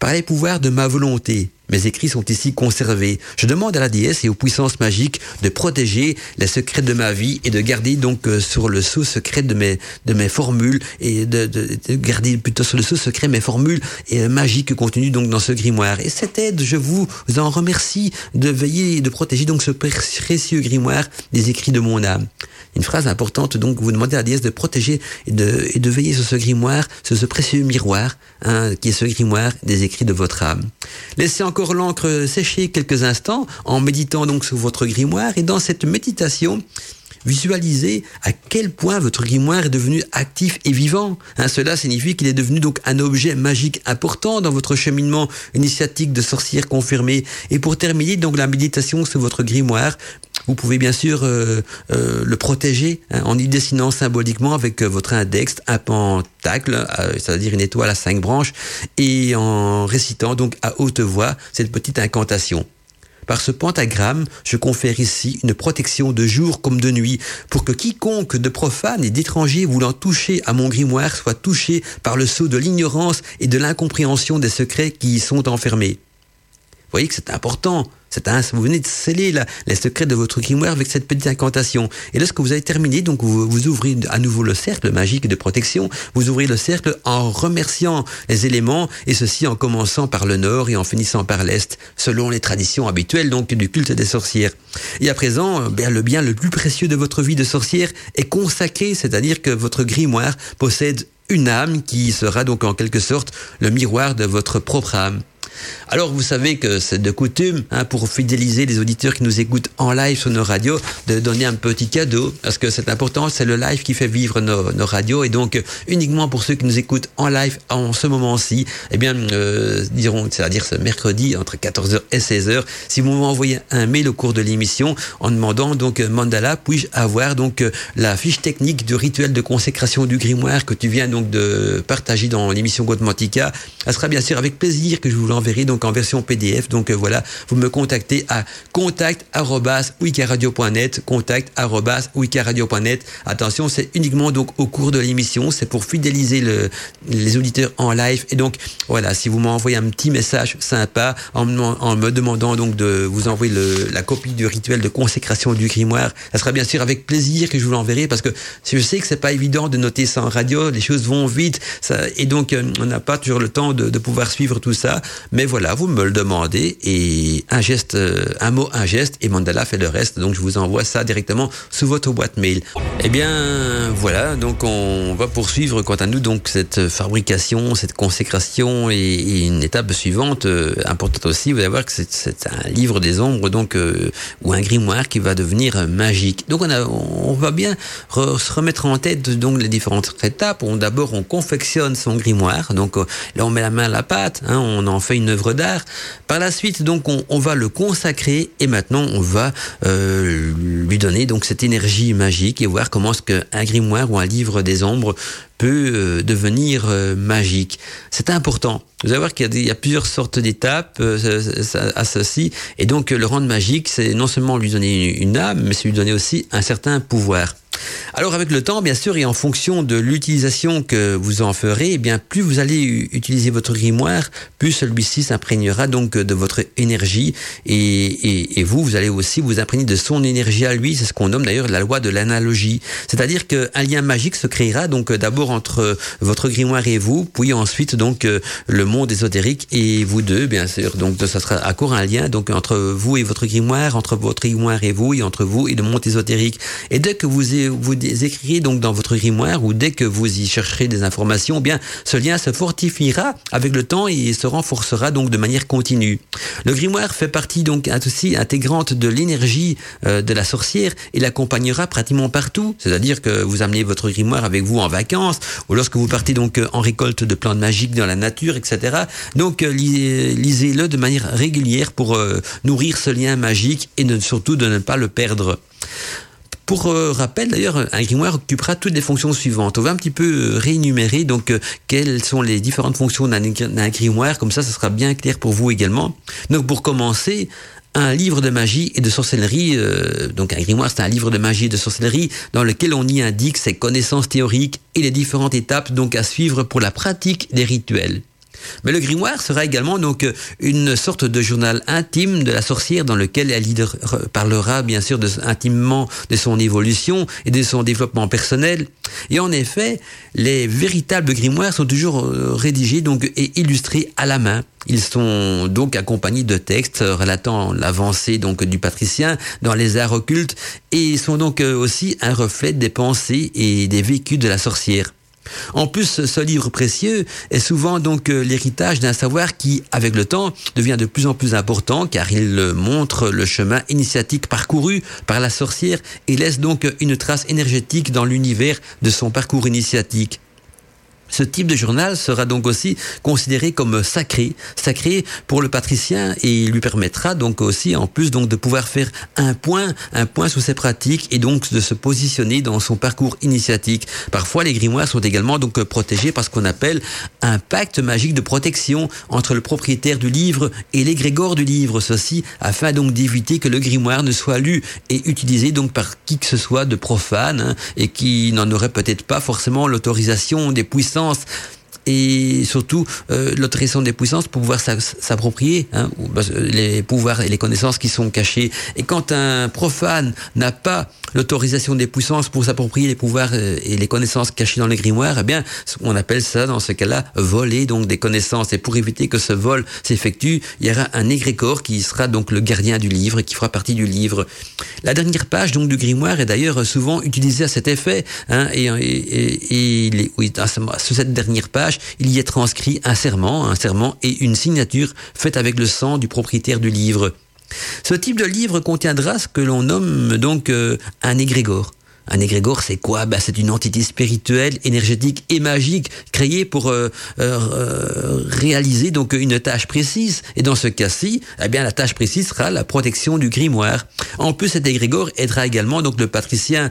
Par les pouvoirs de ma volonté, mes écrits sont ici conservés. Je demande à la déesse et aux puissances magiques de protéger les secrets de ma vie et de garder donc euh, sur le sceau secret de mes, formules et de garder plutôt sur le sceau secret mes formules et, euh, magiques contenues donc dans ce grimoire. Et cette aide, je vous en remercie de veiller et de protéger donc ce précieux grimoire des écrits de mon âme. Une phrase importante, donc, vous demandez à la déesse de protéger et de, et de veiller sur ce grimoire, sur ce précieux miroir, hein, qui est ce grimoire des écrits de votre âme. Laissez encore l'encre sécher quelques instants en méditant donc sur votre grimoire. Et dans cette méditation, visualisez à quel point votre grimoire est devenu actif et vivant. Hein, cela signifie qu'il est devenu donc un objet magique important dans votre cheminement initiatique de sorcière confirmée. Et pour terminer donc la méditation sur votre grimoire, vous pouvez bien sûr euh, euh, le protéger hein, en y dessinant symboliquement avec euh, votre index un pentacle, c'est-à-dire une étoile à cinq branches, et en récitant donc à haute voix cette petite incantation. Par ce pentagramme, je confère ici une protection de jour comme de nuit, pour que quiconque de profane et d'étranger voulant toucher à mon grimoire soit touché par le sceau de l'ignorance et de l'incompréhension des secrets qui y sont enfermés. Voyez que c'est important. C'est un, vous venez de sceller la, les secrets de votre grimoire avec cette petite incantation. Et lorsque vous avez terminé, donc vous, vous ouvrez à nouveau le cercle magique de protection. Vous ouvrez le cercle en remerciant les éléments et ceci en commençant par le nord et en finissant par l'est, selon les traditions habituelles donc du culte des sorcières. Et à présent, bien, le bien le plus précieux de votre vie de sorcière est consacré, c'est-à-dire que votre grimoire possède une âme qui sera donc en quelque sorte le miroir de votre propre âme. Alors vous savez que c'est de coutume, hein, pour fidéliser les auditeurs qui nous écoutent en live sur nos radios, de donner un petit cadeau, parce que c'est important, c'est le live qui fait vivre nos, radios, et donc uniquement pour ceux qui nous écoutent en live en ce moment-ci, eh bien, euh, diront, c'est-à-dire ce mercredi entre 14h et 16h, si vous m'envoyez un mail au cours de l'émission en demandant donc Mandala, puis-je avoir donc la fiche technique du rituel de consécration du grimoire que tu viens donc de partager dans l'émission Godmantica, ça sera bien sûr avec plaisir que je vous l'enverrai donc en version PDF. Donc euh, voilà, vous me contactez à contact@wikiradio.net, contact@wikiradio.net. Attention, c'est uniquement donc au cours de l'émission, c'est pour fidéliser le, les auditeurs en live. Et donc voilà, si vous m'envoyez un petit message sympa en, en, me demandant donc de vous envoyer le, la copie du rituel de consécration du grimoire, ça sera bien sûr avec plaisir que je vous l'enverrai parce que je sais que c'est pas évident de noter ça en radio, les choses vont vite. Ça, et donc euh, on n'a pas toujours le temps de, de pouvoir suivre tout ça, mais voilà, vous me le demandez et un geste, euh, un mot, un geste et Mandala fait le reste. Donc je vous envoie ça directement sous votre boîte mail. Eh bien voilà, donc on va poursuivre quant à nous donc cette fabrication, cette consécration et, une étape suivante euh, importante aussi. Vous allez voir que c'est un livre des ombres donc euh, ou un grimoire qui va devenir magique. Donc on va bien se remettre en tête donc les différentes étapes. D'abord on confectionne son grimoire. Donc là on met la main à la pâte, hein, on en œuvre d'art. Par la suite, donc, on, on, va le consacrer et maintenant, on va euh, lui donner donc cette énergie magique et voir comment est-ce qu'un grimoire ou un livre des ombres peut euh, devenir euh, magique. C'est important. Vous allez voir qu'il y, a plusieurs sortes d'étapes euh, à ceci. Et donc, le rendre magique, c'est non seulement lui donner une, une âme, mais c'est lui donner aussi un certain pouvoir. Alors avec le temps, bien sûr, et en fonction de l'utilisation que vous en ferez, eh bien plus vous allez utiliser votre grimoire, plus celui-ci s'imprégnera donc de votre énergie et, et, vous, vous allez aussi vous imprégner de son énergie à lui. C'est ce qu'on nomme d'ailleurs la loi de l'analogie. C'est-à-dire qu'un lien magique se créera donc d'abord entre votre grimoire et vous, puis ensuite donc le monde ésotérique et vous deux, bien sûr. Donc ça sera à court un lien donc entre vous et votre grimoire, entre votre grimoire et vous, et entre vous et le monde ésotérique. Et dès que vous vous écrirez donc dans votre grimoire ou dès que vous y chercherez des informations, eh bien ce lien se fortifiera avec le temps et se renforcera donc de manière continue. Le grimoire fait partie donc aussi intégrante de l'énergie euh, de la sorcière et l'accompagnera pratiquement partout. C'est-à-dire que vous amenez votre grimoire avec vous en vacances ou lorsque vous partez donc euh, en récolte de plantes magiques dans la nature, etc. Donc euh, lisez-le de manière régulière pour nourrir ce lien magique et surtout de ne pas le perdre. Pour euh, rappel, d'ailleurs, un grimoire occupera toutes les fonctions suivantes. On va un petit peu euh, réénumérer donc euh, quelles sont les différentes fonctions d'un grimoire, comme ça, ça sera bien clair pour vous également. Donc, pour commencer, un livre de magie et de sorcellerie, donc un grimoire c'est un livre de magie et de sorcellerie dans lequel on y indique ses connaissances théoriques et les différentes étapes donc à suivre pour la pratique des rituels. Mais le grimoire sera également donc une sorte de journal intime de la sorcière dans lequel elle parlera bien sûr intimement de son évolution et de son développement personnel. Et en effet, les véritables grimoires sont toujours euh, rédigés donc et illustrés à la main. Ils sont donc accompagnés de textes relatant l'avancée donc du patricien dans les arts occultes et sont donc euh, aussi un reflet des pensées et des vécus de la sorcière. En plus, ce livre précieux est souvent donc euh, l'héritage d'un savoir qui, avec le temps, devient de plus en plus important car il montre le chemin initiatique parcouru par la sorcière et laisse donc une trace énergétique dans l'univers de son parcours initiatique. Ce type de journal sera donc aussi considéré comme sacré, sacré pour le patricien et il lui permettra donc aussi en plus donc de pouvoir faire un point, un point sur ses pratiques et donc de se positionner dans son parcours initiatique. Parfois les grimoires sont également donc protégés par ce qu'on appelle un pacte magique de protection entre le propriétaire du livre et l'égrégore du livre, ceci afin donc d'éviter que le grimoire ne soit lu et utilisé donc par qui que ce soit de profane hein, et qui n'en aurait peut-être pas forcément l'autorisation des puissants puissance et surtout euh, l'autorisation des puissances pour pouvoir s'approprier hein, les pouvoirs et les connaissances qui sont cachés. Et quand un profane n'a pas l'autorisation des puissances pour s'approprier les pouvoirs euh, et les connaissances cachées dans les grimoires, eh bien, on appelle ça, dans ce cas-là, voler donc des connaissances. Et pour éviter que ce vol s'effectue, il y aura un égrégore qui sera donc le gardien du livre, qui fera partie du livre. La dernière page donc du grimoire est d'ailleurs souvent utilisée à cet effet. Hein, et, et, et, sur cette dernière page, il y est transcrit un serment, un serment et une signature faite avec le sang du propriétaire du livre. Ce type de livre contiendra ce que l'on nomme donc euh, un égrégore. Un égrégore, c'est quoi? Ben, C'est une entité spirituelle, énergétique et magique créée pour euh, euh, réaliser donc une tâche précise. Et dans ce cas-ci, eh bien la tâche précise sera la protection du grimoire. En plus, cet égrégore aidera également donc le patricien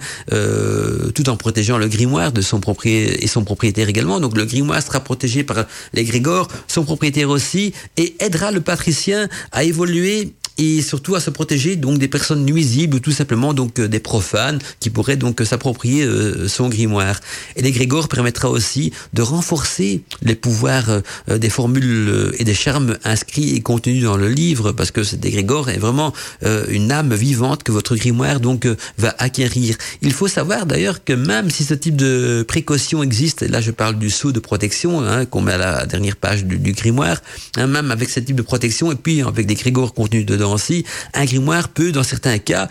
tout en protégeant le grimoire de son propriétaire et son propriétaire également. Donc le grimoire sera protégé par l'égrégore, son propriétaire aussi, et aidera le patricien à évoluer et surtout à se protéger donc des personnes nuisibles ou tout simplement donc euh, des profanes qui pourraient donc s'approprier euh, son grimoire. Et l'égrégore permettra aussi de renforcer les pouvoirs euh, des formules et des charmes inscrits et contenus dans le livre parce que cet égrégore est vraiment une âme vivante que votre grimoire donc va acquérir. Il faut savoir d'ailleurs que même si ce type de précaution existe, là je parle du sceau de protection hein, qu'on met à la dernière page du, grimoire, hein, même avec ce type de protection et puis avec des grégores contenus dedans ainsi, un grimoire peut, dans certains cas,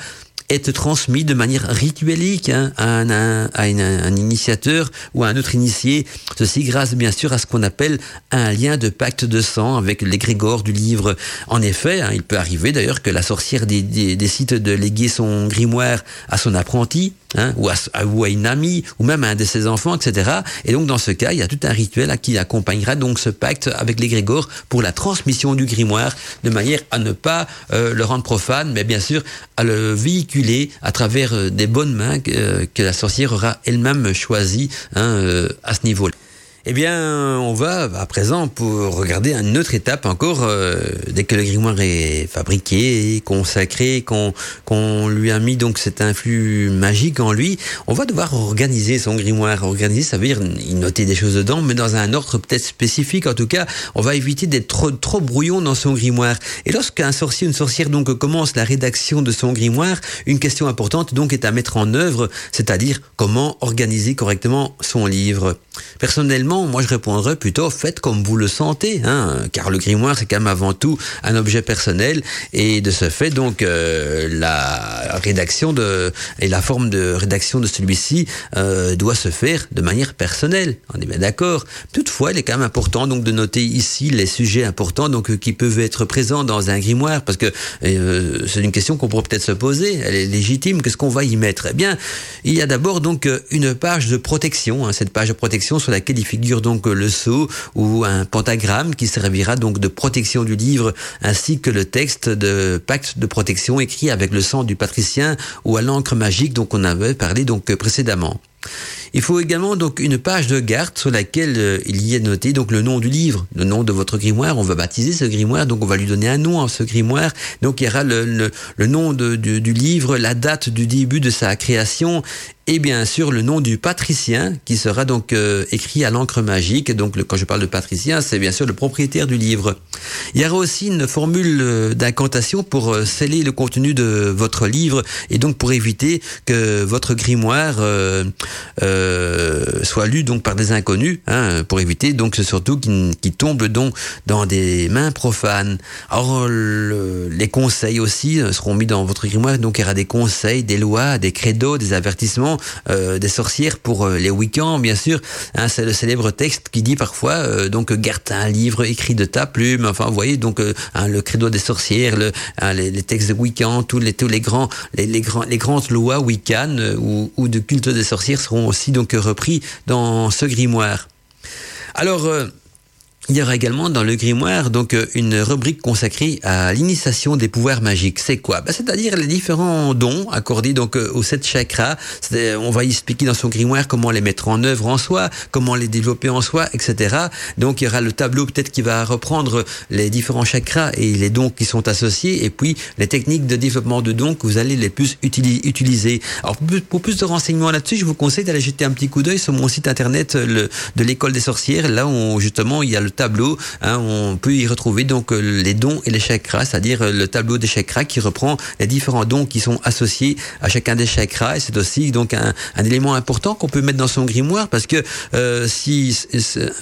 être transmis de manière rituelique hein, à, un, à un, initiateur ou à un autre initié. Ceci grâce bien sûr à ce qu'on appelle un lien de pacte de sang avec l'égrégore du livre. En effet, hein, il peut arriver d'ailleurs que la sorcière décide de léguer son grimoire à son apprenti hein, ou, à, ou, à, une amie, ou même à un de ses enfants, etc. Et donc dans ce cas, il y a tout un rituel qui accompagnera donc ce pacte avec l'égrégore pour la transmission du grimoire, de manière à ne pas euh, le rendre profane, mais bien sûr à le véhiculer à travers euh, des bonnes mains que, euh, que la sorcière aura elle-même choisies hein, à ce niveau-là. Eh bien, on va à présent pour regarder une autre étape encore. Euh, dès que le grimoire est fabriqué, consacré, qu'on lui a mis donc cet influx magique en lui, on va devoir organiser son grimoire. Organiser, ça veut dire noter des choses dedans, mais dans un ordre peut-être spécifique. En tout cas, on va éviter d'être trop, trop brouillon dans son grimoire. Et lorsqu'un sorcier, une sorcière donc commence la rédaction de son grimoire, une question importante donc est à mettre en œuvre, c'est-à-dire comment organiser correctement son livre. Personnellement, moi je répondrais plutôt faites comme vous le sentez, hein, car le grimoire c'est quand même avant tout un objet personnel et de ce fait donc euh, la rédaction de et la forme de rédaction de celui-ci euh, doit se faire de manière personnelle. On est bien d'accord. Toutefois, il est quand même important donc de noter ici les sujets importants donc euh, qui peuvent être présents dans un grimoire parce que c'est une question qu'on pourrait peut-être se poser. Elle est légitime. Qu'est-ce qu'on va y mettre? Eh bien, il y a d'abord donc une page de protection. Hein, cette page de protection sur laquelle il figure donc le sceau ou un pentagramme qui servira donc de protection du livre ainsi que le texte de pacte de protection écrit avec le sang du patricien ou à l'encre magique dont on avait parlé donc précédemment. Il faut également donc une page de garde sur laquelle euh, il y est noté donc le nom du livre, le nom de votre grimoire. On va baptiser ce grimoire, donc on va lui donner un nom à ce grimoire. Donc il y aura le, le, nom de, du livre, la date du début de sa création et bien sûr le nom du patricien qui sera donc euh, écrit à l'encre magique. Donc quand je parle de patricien, c'est bien sûr le propriétaire du livre. Il y aura aussi une formule euh, d'incantation pour euh, sceller le contenu de votre livre et donc pour éviter que votre grimoire euh, soit lu donc par des inconnus, hein, pour éviter donc surtout qu'il tombe donc dans des mains profanes. Alors les conseils aussi seront mis dans votre grimoire. Donc il y aura des conseils, des lois, des credos, des avertissements euh, des sorcières pour euh, les week-ends, bien sûr. Hein, c'est le célèbre texte qui dit parfois euh, donc garde un livre écrit de ta plume. Enfin, voyez donc hein, le credo des sorcières, hein, les, textes de week-end, tous les tous les grands les, les grands les grandes lois wiccan ou, ou de culte des sorcières seront aussi donc repris dans ce grimoire. Alors il y aura également dans le grimoire donc euh, une rubrique consacrée à l'initiation des pouvoirs magiques. C'est quoi? Bah, C'est-à-dire les différents dons accordés donc euh, aux sept chakras. On va y expliquer dans son grimoire comment les mettre en œuvre en soi, comment les développer en soi, etc. Donc il y aura le tableau peut-être qui va reprendre les différents chakras et les dons qui sont associés, et puis les techniques de développement de dons que vous allez les plus utiliser. Alors pour plus de renseignements là-dessus, je vous conseille d'aller jeter un petit coup d'œil sur mon site internet le, de l'école des sorcières, là où justement il y a le tableau. Hein, on peut y retrouver donc euh, les dons et les chakras, c'est-à-dire euh, le tableau des chakras qui reprend les différents dons qui sont associés à chacun des chakras. Et c'est aussi donc un, élément important qu'on peut mettre dans son grimoire parce que euh, si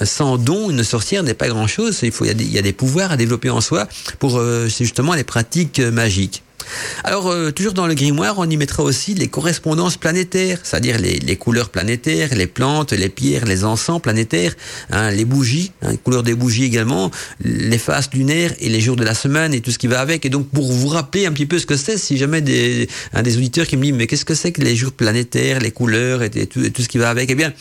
sans don une sorcière n'est pas grand-chose, il faut il y, a des, il y, a des, pouvoirs à développer en soi pour justement les pratiques magiques. Alors, euh, toujours dans le grimoire, on y mettra aussi les correspondances planétaires, c'est-à-dire les, couleurs planétaires, les plantes, les pierres, les encens planétaires, hein, les bougies, hein, les couleurs des bougies également, les phases lunaires et les jours de la semaine et tout ce qui va avec. Et donc, pour vous rappeler un petit peu ce que c'est, si jamais des, des auditeurs qui me disent, mais qu'est-ce que c'est que les jours planétaires, les couleurs et, tout, ce qui va avec? Eh bien,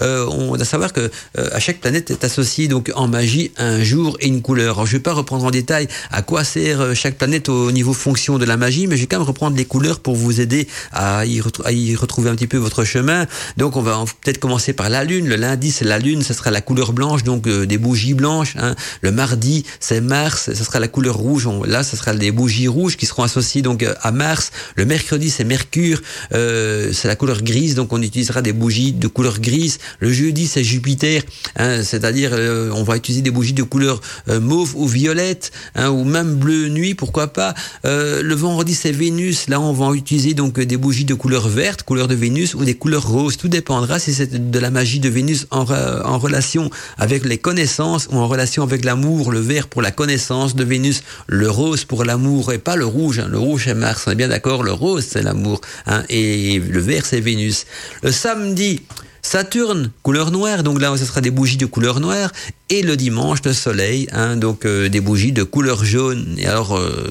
euh, on doit savoir que euh, à chaque planète est associé donc en magie un jour et une couleur. Alors, je ne vais pas reprendre en détail à quoi sert chaque planète au niveau fonction de la magie, mais je vais quand même reprendre les couleurs pour vous aider à y, retrouver un petit peu votre chemin. Donc on va peut-être commencer par la lune. Le lundi c'est la lune, ce sera la couleur blanche, donc euh, des bougies blanches. Hein. Le mardi c'est Mars, ce sera la couleur rouge. là ce sera des bougies rouges qui seront associées donc euh, à Mars. Le mercredi c'est Mercure, euh, c'est la couleur grise, donc on utilisera des bougies de couleur grise. Le jeudi c'est Jupiter, hein, c'est-à-dire on va utiliser des bougies de couleur mauve ou violette, hein, ou même bleu nuit, pourquoi pas. le vendredi c'est Vénus, là on va utiliser donc des bougies de couleur verte, couleur de Vénus, ou des couleurs roses. Tout dépendra si c'est de la magie de Vénus en, en relation avec les connaissances ou en relation avec l'amour. Le vert pour la connaissance de Vénus, le rose pour l'amour et pas le rouge. Hein. Le rouge c'est Mars, on est bien d'accord. Le rose c'est l'amour hein. et le vert c'est Vénus. Le samedi Saturne, couleur noire, donc là ce sera des bougies de couleur noire, et le dimanche le soleil, hein, donc euh, des bougies de couleur jaune. Et alors euh,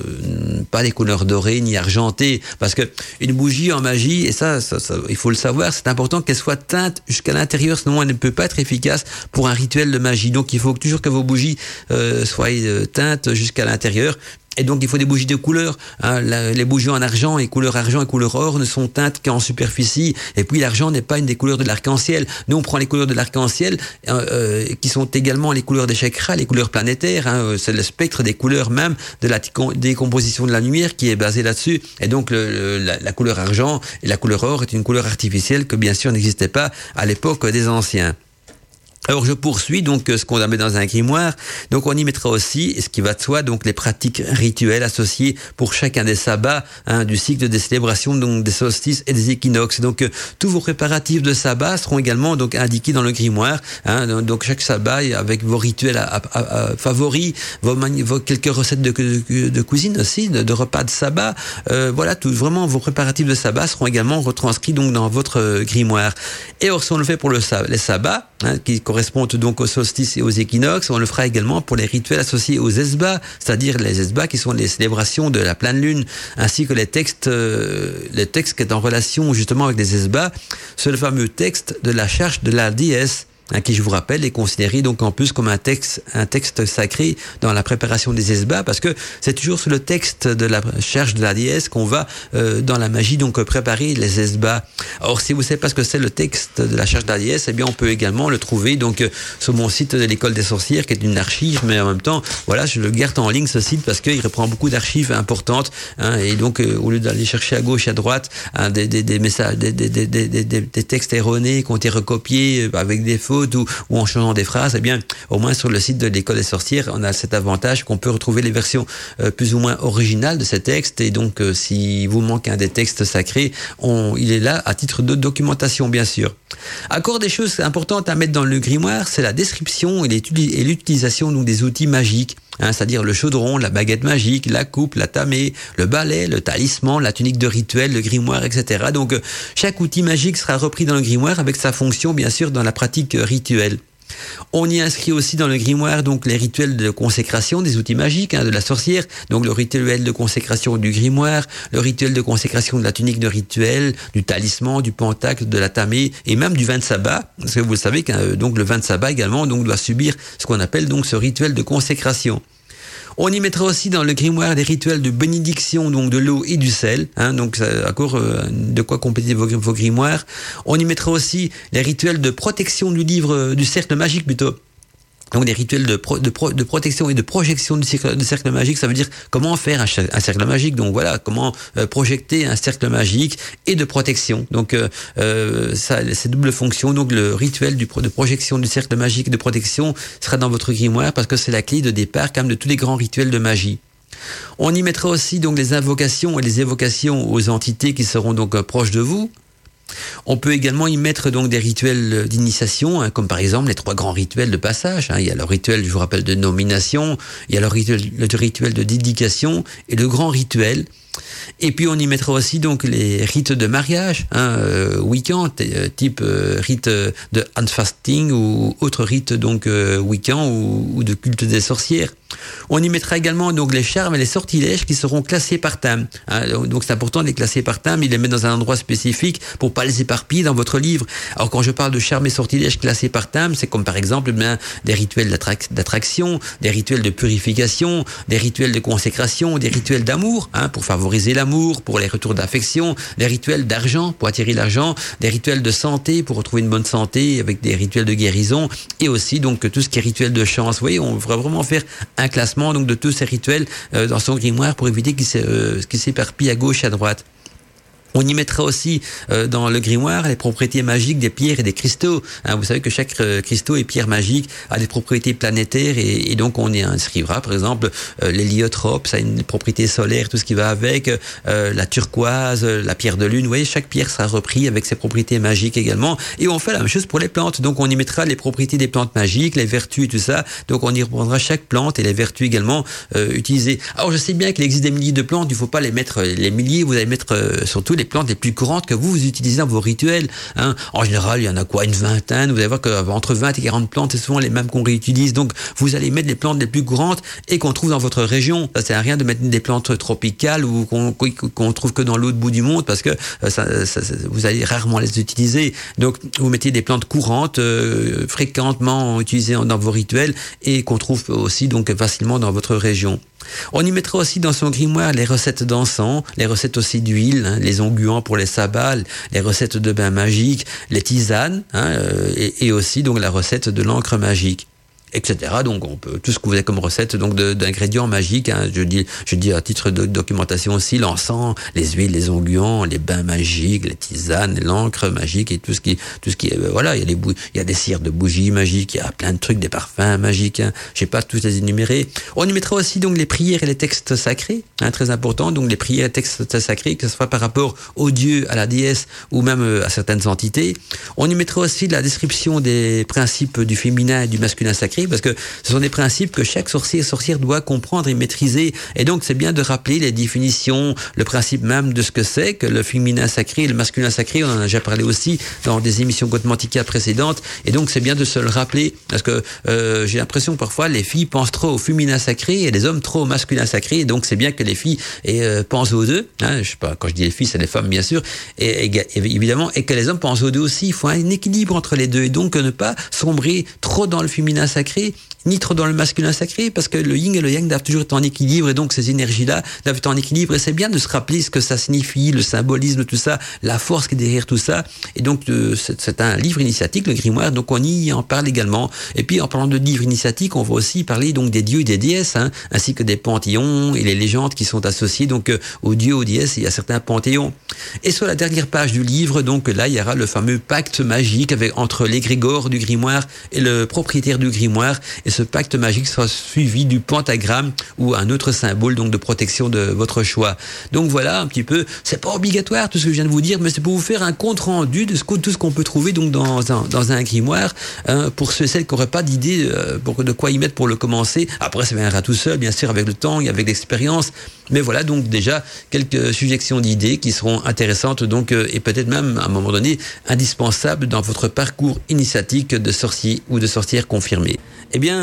pas des couleurs dorées ni argentées, parce que une bougie en magie, et ça, il faut le savoir, c'est important qu'elle soit teinte jusqu'à l'intérieur, sinon elle ne peut pas être efficace pour un rituel de magie. Donc il faut toujours que vos bougies euh, soient teintes jusqu'à l'intérieur. Et donc il faut des bougies de couleur. Hein. les bougies en argent et couleur argent et couleur or ne sont teintes qu'en superficie. Et puis l'argent n'est pas une des couleurs de l'arc-en-ciel. Nous on prend les couleurs de l'arc-en-ciel euh, euh, qui sont également les couleurs des chakras, les couleurs planétaires. Hein. C'est le spectre des couleurs même de la décomposition de la lumière qui est basé là-dessus. Et donc le, la, couleur argent et la couleur or est une couleur artificielle que bien sûr n'existait pas à l'époque des anciens. Alors je poursuis donc euh, ce qu'on a mis dans un grimoire. Donc on y mettra aussi, ce qui va de soi, donc les pratiques rituelles associées pour chacun des sabbats hein, du cycle des célébrations donc des solstices et des équinoxes. Donc euh, tous vos préparatifs de sabbat seront également donc indiqués dans le grimoire. Hein, donc chaque sabbat avec vos rituels favoris, vos, vos, quelques recettes de, cuisine aussi, de, repas de sabbat. Euh, voilà, tout vraiment vos préparatifs de sabbat seront également retranscrits donc dans votre grimoire. Et or si on le fait pour le, les sabbats, hein, qui correspondent donc aux solstices et aux équinoxes. On le fera également pour les rituels associés aux esbats, c'est-à-dire les esbats qui sont les célébrations de la pleine lune, ainsi que les textes, euh, les textes qui sont en relation justement avec les esbats. C'est le fameux texte de la charge de la déesse Hein, qui, je vous rappelle, est considéré donc en plus comme un texte, un texte sacré dans la préparation des esbats, parce que c'est toujours sur le texte de la cherche de la déesse qu'on va euh, dans la magie donc préparer les esbats. Or, si vous ne savez pas ce que c'est le texte de la cherche de la déesse, eh bien, on peut également le trouver donc euh, sur mon site de l'école des sorcières, qui est une archive, mais en même temps, voilà, je le garde en ligne ce site parce qu'il reprend beaucoup d'archives importantes, hein, et donc euh, au lieu d'aller chercher à gauche à droite hein, des, des, des, messages, des, des, des, des, textes erronés qui ont été recopiés avec des fautes ou, en changeant des phrases, eh bien, au moins sur le site de l'école des sorcières, on a cet avantage qu'on peut retrouver les versions euh, plus ou moins originales de ces textes. Et donc, euh, si vous manque un des textes sacrés, il est là à titre de documentation, bien sûr. Encore des choses importantes à mettre dans le grimoire, c'est la description et l'utilisation des outils magiques. Hein, c'est-à-dire le chaudron, la baguette magique, la coupe, la tamée, le balai, le talisman, la tunique de rituel, le grimoire, etc. Donc euh, chaque outil magique sera repris dans le grimoire avec sa fonction bien sûr dans la pratique rituelle. On y inscrit aussi dans le grimoire donc les rituels de consécration des outils magiques hein, de la sorcière, donc le rituel de consécration du grimoire, le rituel de consécration de la tunique de rituel, du talisman, du pentacle, de la tamée et même du vin de sabbat, parce que vous savez que donc le vin de sabbat également donc doit subir ce qu'on appelle donc ce rituel de consécration. On y mettra aussi dans le grimoire des rituels de bénédiction, donc de l'eau et du sel. Hein, donc, encore euh, de quoi compléter vos, vos grimoires. On y mettra aussi les rituels de protection du livre, euh, du cercle magique plutôt. Donc des rituels de, de, protection et de projection du cercle, de cercle magique, ça veut dire comment faire un, cercle magique. Donc voilà, comment euh, projeter un cercle magique et de protection. Donc euh, euh, ça, c'est double fonction. Donc le rituel de projection du cercle magique et de protection sera dans votre grimoire parce que c'est la clé de départ quand même de tous les grands rituels de magie. On y mettra aussi donc les invocations et les évocations aux entités qui seront donc proches de vous. On peut également y mettre donc des rituels d'initiation, hein, comme par exemple les trois grands rituels de passage. Hein. Il y a le rituel, je vous rappelle, de nomination, il y a le rituel, le rituel de dédication et le grand rituel et puis on y mettra aussi donc les rites de mariage, hein, euh, week-end, euh, type euh, rite de handfasting ou autre rite donc week-end ou, de culte des sorcières. On y mettra également donc les charmes et les sortilèges qui seront classés par thème. Hein. donc c'est important de les classer par thème, il les met dans un endroit spécifique pour pas les éparpiller dans votre livre. Alors quand je parle de charmes et sortilèges classés par thème, c'est comme par exemple eh des rituels d'attraction, des rituels de purification, des rituels de consécration, des rituels d'amour hein, pour favoriser l'amour, pour les retours d'affection, les rituels d'argent pour attirer l'argent, des rituels de santé pour retrouver une bonne santé avec des rituels de guérison et aussi donc tout ce qui est rituel de chance. Vous voyez, on va vraiment faire classement donc de tous ces rituels euh, dans son grimoire pour éviter qu'ils euh, s'éparpillent à gauche et à droite. On y mettra aussi euh, dans le grimoire les propriétés magiques des pierres et des cristaux. Hein, vous savez que chaque euh, cristaux et pierre magique a des propriétés planétaires et, et donc on y inscrira par exemple euh, l'héliotrope, ça a une propriété solaire, tout ce qui va avec, euh, la turquoise, la pierre de lune. Vous voyez, chaque pierre sera repris avec ses propriétés magiques également. Et on fait la même chose pour les plantes. Donc on y mettra les propriétés des plantes magiques, les vertus tout ça. Donc on y reprendra chaque plante et les vertus également utilisées. Alors je sais bien qu'il existe des milliers de plantes, il ne faut pas les mettre les milliers, vous allez mettre surtout les les plantes les plus courantes que vous, vous utilisez dans vos rituels. Hein. En général, il y en a quoi Une vingtaine. Vous allez voir qu'entre 20 et 40 plantes, c'est souvent les mêmes qu'on réutilise. Donc, vous allez mettre les plantes les plus courantes et qu'on trouve dans votre région. Ça sert à rien de mettre des plantes tropicales ou qu'on trouve que dans l'autre bout du monde parce que euh, vous allez rarement les utiliser. Donc, vous mettez des plantes courantes, euh, fréquemment utilisées dans vos rituels et qu'on trouve aussi donc facilement dans votre région. On y mettra aussi dans son grimoire les recettes d'encens, les recettes aussi d'huile, hein, les pour les sabbats, les recettes de bain magique, les tisanes, hein, euh, et, et, aussi donc la recette de l'encre magique etc. Donc on peut tout ce que vous avez comme recette donc d'ingrédients magiques. Hein, je dis je dis à titre de documentation aussi l'encens, les huiles, les onguents, les bains magiques, les tisanes, l'encre magique et tout ce qui tout ce qui est euh, voilà il y a des il y a des cires de bougies magiques, il y a plein de trucs, des parfums magiques. Hein. Je sais pas tous les énumérer. On y mettra aussi donc les prières et les textes sacrés, hein, très important. Donc les prières et textes sacrés que ce soit par rapport au dieu, à la déesse ou même euh, à certaines entités. On y mettra aussi la description des principes du féminin et du masculin sacré parce que ce sont des principes que chaque sorcier et sorcière doit comprendre et maîtriser. Et donc, c'est bien de rappeler les définitions, le principe même de ce que c'est que le féminin sacré et le masculin sacré. On en a déjà parlé aussi dans des émissions Gotmantica précédentes. Et donc, c'est bien de se le rappeler parce que euh, j'ai l'impression que parfois les filles pensent trop au féminin sacré et les hommes trop au masculin sacré. Et donc, c'est bien que les filles et, euh, pensent aux deux. Hein, je sais pas, quand je dis les filles, c'est les femmes, bien sûr. Et, évidemment, et que les hommes pensent aux deux aussi. Il faut un équilibre entre les deux et donc ne pas sombrer trop dans le féminin sacré créer ni trop dans le masculin sacré, parce que le yin et le yang doivent toujours être en équilibre, et donc ces énergies-là doivent être en équilibre, et c'est bien de se rappeler ce que ça signifie, le symbolisme, tout ça, la force qui est derrière tout ça. Et donc euh, c'est un livre initiatique, le grimoire, donc on y en parle également. Et puis en parlant de livre initiatique, on va aussi parler donc des dieux et des déesses, hein, ainsi que des panthéons et les légendes qui sont associées donc euh, aux dieux, aux déesses, et à certains panthéons. Et sur la dernière page du livre, donc là, il y aura le fameux pacte magique avec, entre l'égrégore du grimoire et le propriétaire du grimoire ce pacte magique sera suivi du pentagramme ou un autre symbole donc de protection de votre choix. Donc voilà un petit peu, c'est pas obligatoire tout ce que je viens de vous dire, mais c'est pour vous faire un compte rendu de tout ce qu'on peut trouver donc dans un, dans un grimoire hein, pour ceux et celles qui n'auraient pas d'idée euh, de quoi y mettre pour le commencer. Après ça viendra tout seul bien sûr avec le temps et avec l'expérience, mais voilà donc déjà quelques suggestions d'idées qui seront intéressantes donc euh, et peut-être même à un moment donné indispensables dans votre parcours initiatique de sorcier ou de sorcière confirmée. Eh bien,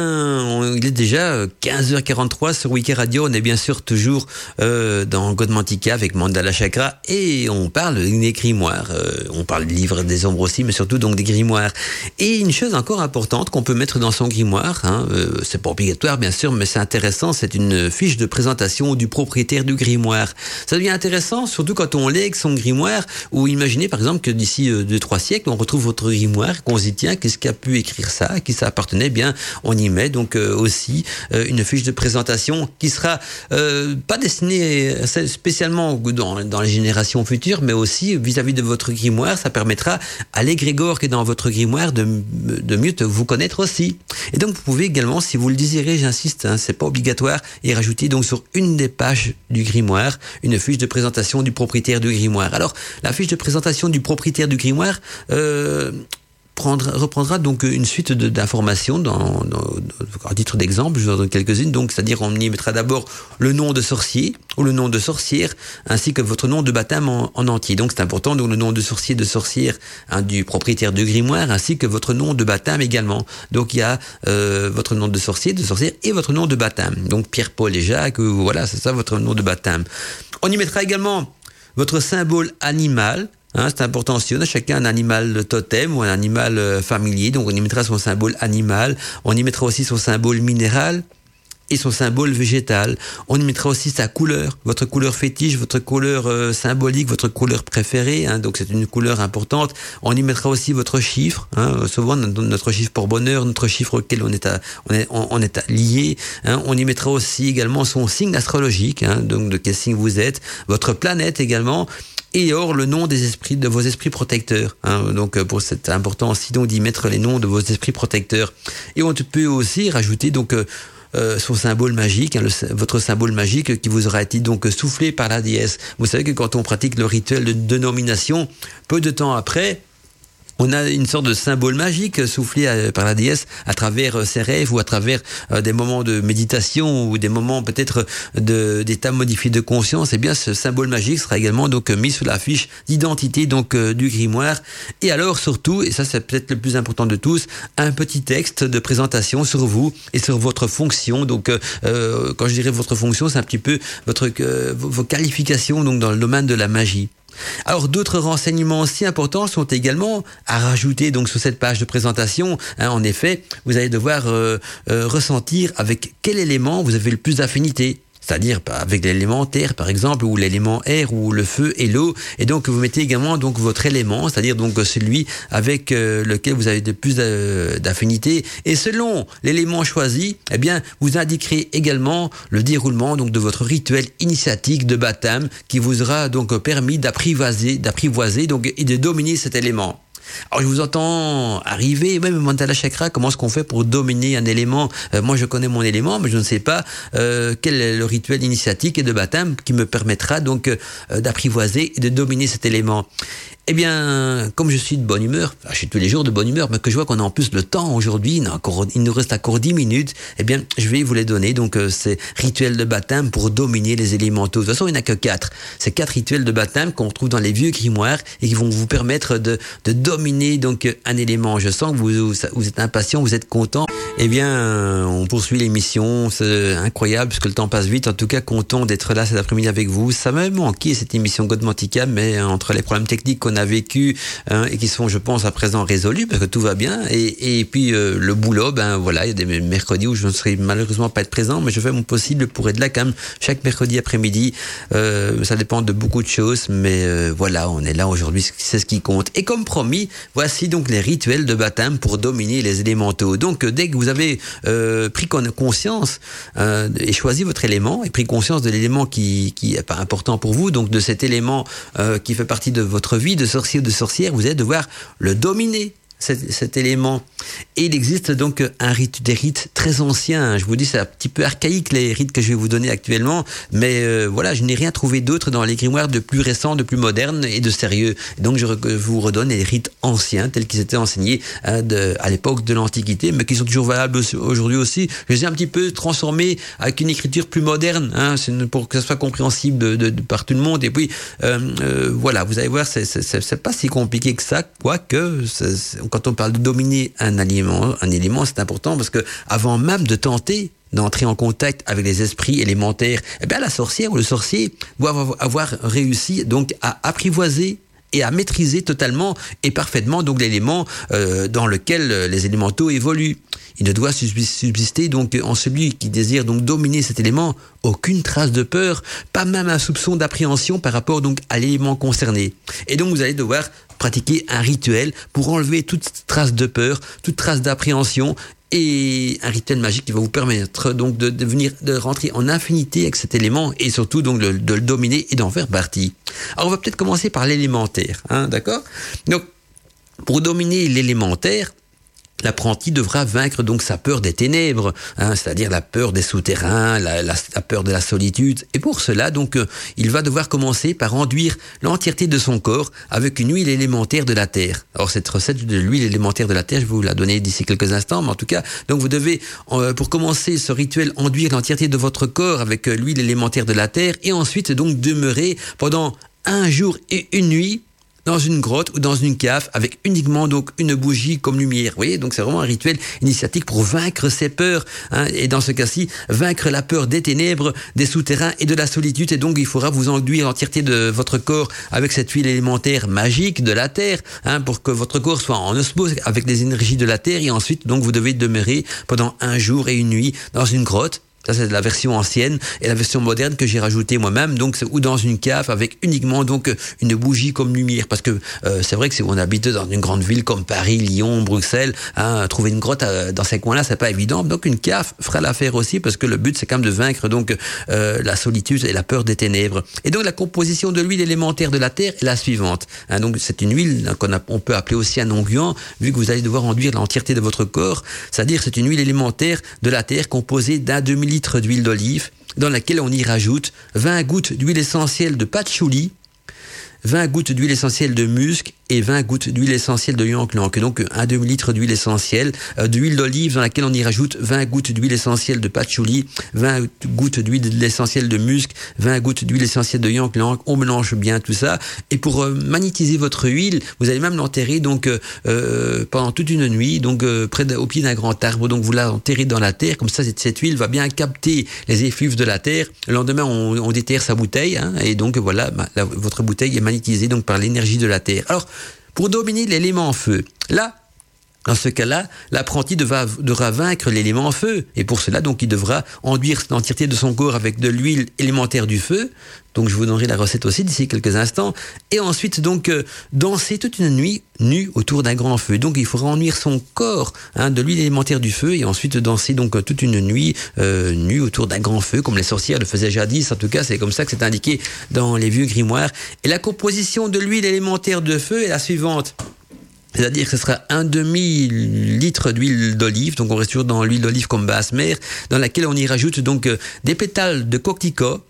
il est déjà 15h43 euh, sur Wiki Radio. On est bien sûr toujours euh, dans Godmantica avec Mandala Chakra et on parle des grimoires. Euh, on parle de livres des ombres aussi, mais surtout donc des grimoires. Et une chose encore importante qu'on peut mettre dans son grimoire, hein, euh, c'est pas obligatoire bien sûr, mais c'est intéressant, c'est une fiche de présentation du propriétaire du grimoire. Ça devient intéressant, surtout quand on lègue son grimoire, ou imaginez par exemple que d'ici 2-3 siècles, on retrouve votre grimoire, qu'on se dit tiens, qu'est-ce qui a pu écrire ça, à qui ça appartenait? Eh bien on y met donc euh, aussi euh, une fiche de présentation qui sera euh, pas destinée spécialement dans, dans, les générations futures, mais aussi vis-à-vis de votre grimoire. Ça permettra à l'égrégore qui est dans votre grimoire de, de mieux vous connaître aussi. Et donc vous pouvez également, si vous le désirez, j'insiste, hein, c'est pas obligatoire, et rajouter donc sur une des pages du grimoire une fiche de présentation du propriétaire du grimoire. Alors la fiche de présentation du propriétaire du grimoire, reprendra donc une suite d'informations dans, à titre d'exemple, je vous en donne quelques-unes. Donc, c'est-à-dire on y mettra d'abord le nom de sorcier ou le nom de sorcière, ainsi que votre nom de baptême en, entier. Donc, c'est important. Donc, le nom de sorcier, de sorcière hein, du propriétaire du grimoire, ainsi que votre nom de baptême également. Donc, il y a euh, votre nom de sorcier, de sorcière et votre nom de baptême. Donc, Pierre, Paul et Jacques, voilà, c'est ça votre nom de baptême. On y mettra également votre symbole animal, Hein, c'est important si on a chacun un animal totem ou un animal euh, familier, donc on y mettra son symbole animal, on y mettra aussi son symbole minéral et son symbole végétal. On y mettra aussi sa couleur, votre couleur fétiche, votre couleur euh, symbolique, votre couleur préférée, hein, donc c'est une couleur importante. On y mettra aussi votre chiffre, hein, souvent notre chiffre pour bonheur, notre chiffre auquel on est, à, on est, on, est lié. Hein. On y mettra aussi également son signe astrologique, hein, donc de quel signe vous êtes, votre planète également, et or le nom des esprits de vos esprits protecteurs. Hein. Donc euh, pour c'est important aussi d'y mettre les noms de vos esprits protecteurs. Et on peut aussi rajouter donc euh, euh, son symbole magique, hein, votre symbole magique qui vous aura été donc soufflé par la déesse. Vous savez que quand on pratique le rituel de dénomination, peu de temps après, on a une sorte de symbole magique soufflé euh, par la déesse à travers euh, ses rêves ou à travers euh, des moments de méditation ou des moments peut-être d'état modifié de conscience. Et eh bien, ce symbole magique sera également donc mis sur la fiche d'identité donc du grimoire. Et alors surtout, et ça c'est peut-être le plus important de tous, un petit texte de présentation sur vous et sur votre fonction. Donc, quand je dirais votre fonction, c'est un petit peu votre vos qualifications donc dans le domaine de la magie. Alors d'autres renseignements aussi importants sont également à rajouter donc sur cette page de présentation. Hein, en effet, vous allez devoir euh, euh, ressentir avec quel élément vous avez le plus d'affinité c'est-à-dire avec l'élémentaire par exemple ou l'élément air ou le feu et l'eau. Et donc vous mettez également donc votre élément c'est-à-dire donc celui avec euh, lequel vous avez de plus d'affinité. Et selon l'élément choisi eh bien vous indiquerez également le déroulement donc de votre rituel initiatique de baptême qui vous aura donc permis d'apprivoiser d'apprivoiser donc et de dominer cet élément alors je vous entends arriver, même Mandala Chakra, comment est-ce qu'on fait pour dominer un élément? Euh, Moi je connais mon élément, mais je ne sais pas euh, quel est le rituel initiatique et de baptême qui me permettra donc euh, d'apprivoiser et de dominer cet élément. Eh bien, comme je suis de bonne humeur, je suis tous les jours de bonne humeur, mais que je vois qu'on a en plus le temps aujourd'hui, il nous reste encore 10 minutes, eh bien, je vais vous les donner. Donc, euh, ces rituels de baptême pour dominer les élémentaux. De toute façon, il n'y en a que quatre. C'est quatre rituels de baptême qu'on retrouve dans les vieux grimoires et qui vont vous permettre de, dominer donc un élément. Je sens que vous, êtes impatient, vous êtes content. Eh bien, on poursuit l'émission. C'est incroyable puisque le temps passe vite. En tout cas, content d'être là cet après-midi avec vous. Ça m'a manqué cette émission Godmantica, mais entre les problèmes techniques qu'on a a vécu hein, et qui sont, je pense, à présent résolus parce que tout va bien. Et, et puis euh, le boulot, ben voilà, il y a des mercredis où je ne serai malheureusement pas être présent, mais je fais mon possible pour être là quand même chaque mercredi après-midi. Euh, ça dépend de beaucoup de choses, mais euh, voilà, on est là aujourd'hui, c'est ce qui compte. Et comme promis, voici donc les rituels de baptême pour dominer les élémentaux. Donc dès que vous avez pris conscience et choisi votre élément et pris conscience de l'élément qui, qui est pas important pour vous, donc de cet élément qui fait partie de votre vie, de sorcier ou de sorcière, vous allez devoir le dominer cet, élément. Et il existe donc un rite, des rites très anciens. Je vous dis, c'est un petit peu archaïque les rites que je vais vous donner actuellement, mais euh, voilà, je n'ai rien trouvé d'autre dans les grimoires de plus récents, de plus modernes et de sérieux. Donc je vous redonne les rites anciens tels qu'ils étaient enseignés hein, à l'époque de l'Antiquité, mais qui sont toujours valables aujourd'hui aussi. Je les ai un petit peu transformés avec une écriture plus moderne, hein, pour que ça soit compréhensible par tout le monde. Et puis euh, euh, voilà, vous allez voir, c'est pas si compliqué que ça, quoique quand on parle de dominer un un élément, c'est important parce que avant même de tenter d'entrer en contact avec les esprits élémentaires, eh bien la sorcière ou le sorcier doit avoir réussi donc à apprivoiser et à maîtriser totalement et parfaitement donc l'élément euh, dans lequel les élémentaux évoluent. Il ne doit subsister donc en celui qui désire donc dominer cet élément aucune trace de peur, pas même un soupçon d'appréhension par rapport donc à l'élément concerné. Et donc vous allez devoir pratiquer un rituel pour enlever toute trace de peur, toute trace d'appréhension et un rituel magique qui va vous permettre donc de, de rentrer en infinité avec cet élément et surtout donc de, de le dominer et d'en faire partie. Alors on va peut-être commencer par l'élémentaire, hein, d'accord? Donc pour dominer l'élémentaire, L'apprenti devra vaincre donc sa peur des ténèbres, hein, c'est-à-dire la peur des souterrains, la, peur de la solitude. Et pour cela, donc, euh, il va devoir commencer par enduire l'entièreté de son corps avec une huile élémentaire de la terre. Alors cette recette de l'huile élémentaire de la terre, je vais vous la donner d'ici quelques instants, mais en tout cas, donc vous devez, euh, pour commencer ce rituel, enduire l'entièreté de votre corps avec euh, l'huile élémentaire de la terre, et ensuite donc demeurer pendant un jour et une nuit dans une grotte ou dans une cave avec uniquement donc une bougie comme lumière. Vous voyez, donc c'est vraiment un rituel initiatique pour vaincre ses peurs. Hein, et dans ce cas-ci, vaincre la peur des ténèbres, des souterrains et de la solitude. Et donc il faudra vous enduire l'entièreté de votre corps avec cette huile élémentaire magique de la terre, hein, pour que votre corps soit en osmose avec les énergies de la terre. Et ensuite, donc vous devez demeurer pendant un jour et une nuit dans une grotte ça, c'est la version ancienne et la version moderne que j'ai rajoutée moi-même. Donc, ou dans une cave avec uniquement donc une bougie comme lumière, parce que euh, c'est vrai que si on habite dans une grande ville comme Paris, Lyon, Bruxelles, hein, trouver une grotte euh, dans ces coins-là, c'est pas évident. Donc, une cave fera l'affaire aussi, parce que le but c'est quand même de vaincre donc euh, la solitude et la peur des ténèbres. Et donc, la composition de l'huile élémentaire de la terre est la suivante. Hein, donc, c'est une huile qu'on on peut appeler aussi un onguent, vu que vous allez devoir enduire l'entièreté de votre corps. C'est-à-dire, c'est une huile élémentaire de la terre composée d'un demi litre d'huile d'olive dans laquelle on y rajoute 20 gouttes d'huile essentielle de patchouli, 20 gouttes d'huile essentielle de musc et 20 gouttes d'huile essentielle de ylang ylang. Donc un demi-litre d'huile essentielle, euh, d'huile d'olive dans laquelle on y rajoute 20 gouttes d'huile essentielle de patchouli, 20 gouttes d'huile essentielle de musc, 20 gouttes d'huile essentielle de ylang ylang. On mélange bien tout ça. Et pour euh, magnétiser votre huile, vous allez même l'enterrer donc euh, pendant toute une nuit, donc près au pied d'un grand arbre. Donc vous l'enterrez dans la terre, comme ça cette, cette, huile va bien capter les effluves de la terre. Le lendemain, on, on déterre sa bouteille, hein, et donc voilà, bah, votre bouteille est magnétisée donc par l'énergie de la terre. Alors pour dominer l'élément feu. Là, dans ce cas-là, l'apprenti devra, vaincre l'élément feu, et pour cela, donc, il devra enduire l'entièreté de son corps avec de l'huile élémentaire du feu. Donc, je vous donnerai la recette aussi d'ici quelques instants. Et ensuite, donc, euh, danser toute une nuit nu autour d'un grand feu. Donc, il faudra enduire son corps hein, de l'huile élémentaire du feu, et ensuite danser donc toute une nuit euh, nu autour d'un grand feu, comme les sorcières le faisaient jadis. En tout cas, c'est comme ça que c'est indiqué dans les vieux grimoires. Et la composition de l'huile élémentaire de feu est la suivante. C'est-à-dire que ce sera un demi-litre d'huile d'olive, donc on reste toujours dans l'huile d'olive comme basse mer, dans laquelle on y rajoute donc euh, des pétales de coquelicot,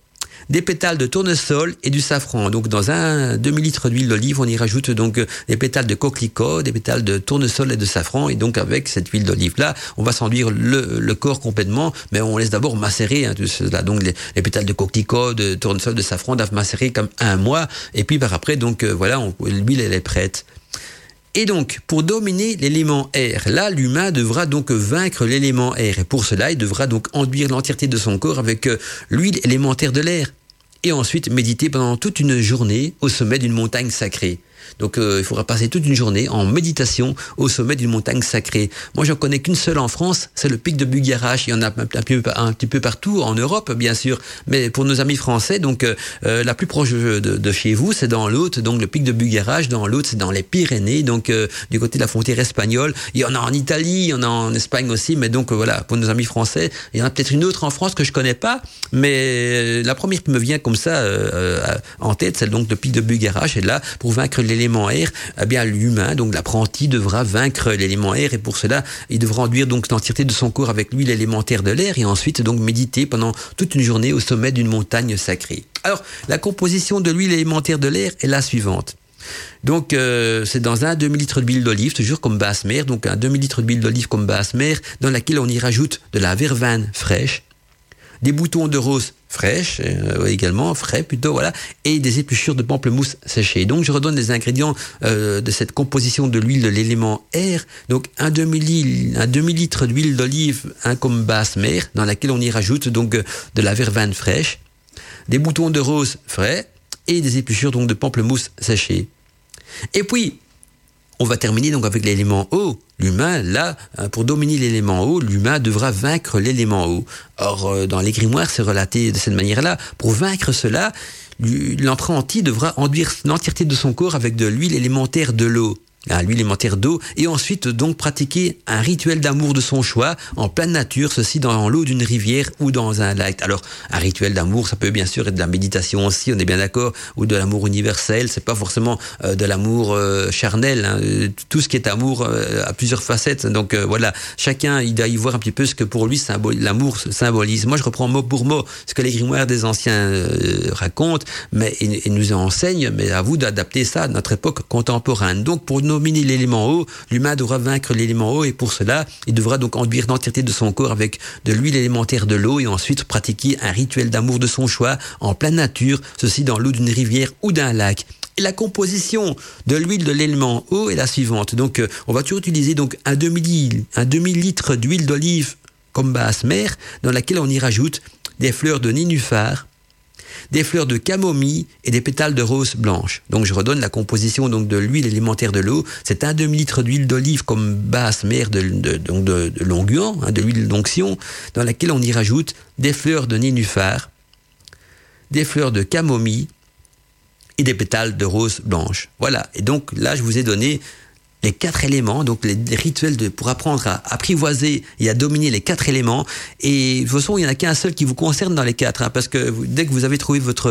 des pétales de tournesol et du safran. Donc dans un demi-litre d'huile d'olive, on y rajoute donc euh, des pétales de coquelicot, des pétales de tournesol et de safran. Et donc avec cette huile d'olive-là, on va s'enduire le, corps complètement, mais on laisse d'abord macérer hein, tout cela. Donc les, pétales de coquelicot, de tournesol, de safran doivent macérer comme un mois. Et puis par après, donc euh, voilà, l'huile elle est prête. Et donc, pour dominer l'élément air, là, l'humain devra donc vaincre l'élément air. Et pour cela, il devra donc enduire l'entièreté de son corps avec euh, l'huile élémentaire de l'air. Et ensuite, méditer pendant toute une journée au sommet d'une montagne sacrée. Donc euh, il faudra passer toute une journée en méditation au sommet d'une montagne sacrée. Moi, j'en connais qu'une seule en France, c'est le pic de Bugarache. Il y en a un, petit peu partout en Europe, bien sûr. Mais pour nos amis français, donc euh, euh, la plus proche de, chez vous, c'est dans l'Aude, donc le pic de Bugarache. Dans l'Aude, c'est dans les Pyrénées, donc du côté de la frontière espagnole. Il y en a en Italie, il y en a en Espagne aussi. Mais donc voilà, pour nos amis français, il y en a peut-être une autre en France que je connais pas. Mais la première qui me vient comme ça en tête, c'est donc le pic de Bugarache. Et là, pour vaincre l'élément air, eh bien l'humain, donc l'apprenti, devra vaincre l'élément air et pour cela, il devra enduire donc l'entièreté de son corps avec l'huile élémentaire de l'air et ensuite donc méditer pendant toute une journée au sommet d'une montagne sacrée. Alors, la composition de l'huile élémentaire de l'air est la suivante. Donc euh, c'est dans un demi-litre d'huile d'olive, toujours comme basse mer, donc un demi-litre d'huile d'olive comme basse mer, dans laquelle on y rajoute de la verveine fraîche, des boutons de rose fraîches euh, également, frais plutôt, voilà, et des épluchures de pamplemousse séchées. Donc je redonne les ingrédients euh, de cette composition de l'huile de l'élément air. Donc un demi, un demi litre d'huile d'olive, un comme basse mer, dans laquelle on y rajoute donc euh, de la verveine fraîche, des boutons de rose frais et des épluchures donc de pamplemousse séchées. Et puis on va terminer donc avec l'élément eau. L'humain, là, euh, pour dominer l'élément eau, l'humain devra vaincre l'élément eau. Or, euh, dans les grimoires, c'est relaté de cette manière-là. Pour vaincre cela, l'apprenti devra enduire l'entièreté de son corps avec de l'huile élémentaire de l'eau à l'huile élémentaire d'eau, et ensuite donc pratiquer un rituel d'amour de son choix en pleine nature, ceci dans l'eau d'une rivière ou dans un lac. Alors un rituel d'amour, ça peut bien sûr être de la méditation aussi, on est bien d'accord, ou de l'amour universel. C'est pas forcément euh, de l'amour euh, charnel. Hein. Tout ce qui est amour euh, a plusieurs facettes. Donc voilà, chacun il doit y voir un petit peu ce que pour lui l'amour symbolise. Moi je reprends mot pour mot ce que les grimoires des anciens racontent, mais et, nous enseignent, mais à vous d'adapter ça à notre époque contemporaine. Donc pour l'élément eau, l'humain devra vaincre l'élément eau et pour cela, il devra donc enduire l'entièreté de son corps avec de l'huile élémentaire de l'eau et ensuite pratiquer un rituel d'amour de son choix en pleine nature, ceci dans l'eau d'une rivière ou d'un lac. Et la composition de l'huile de l'élément eau est la suivante. Donc, euh, on va toujours utiliser donc un demi, un demi litre d'huile d'olive comme basse mer, dans laquelle on y rajoute des fleurs de nénuphar, des fleurs de camomille et des pétales de rose blanche. Donc je redonne la composition donc de l'huile élémentaire de l'eau. C'est un demi-litre d'huile d'olive comme basse mer de, de, de, longuant, hein, de l'huile d'onction, dans laquelle on y rajoute des fleurs de nénuphar, des fleurs de camomille et des pétales de rose blanche. Voilà. Et donc là, je vous ai donné les quatre éléments, donc les, rituels de, pour apprendre à apprivoiser et à dominer les quatre éléments. Et de toute façon, il n'y en a qu'un seul qui vous concerne dans les quatre, hein, parce que dès que vous avez trouvé votre,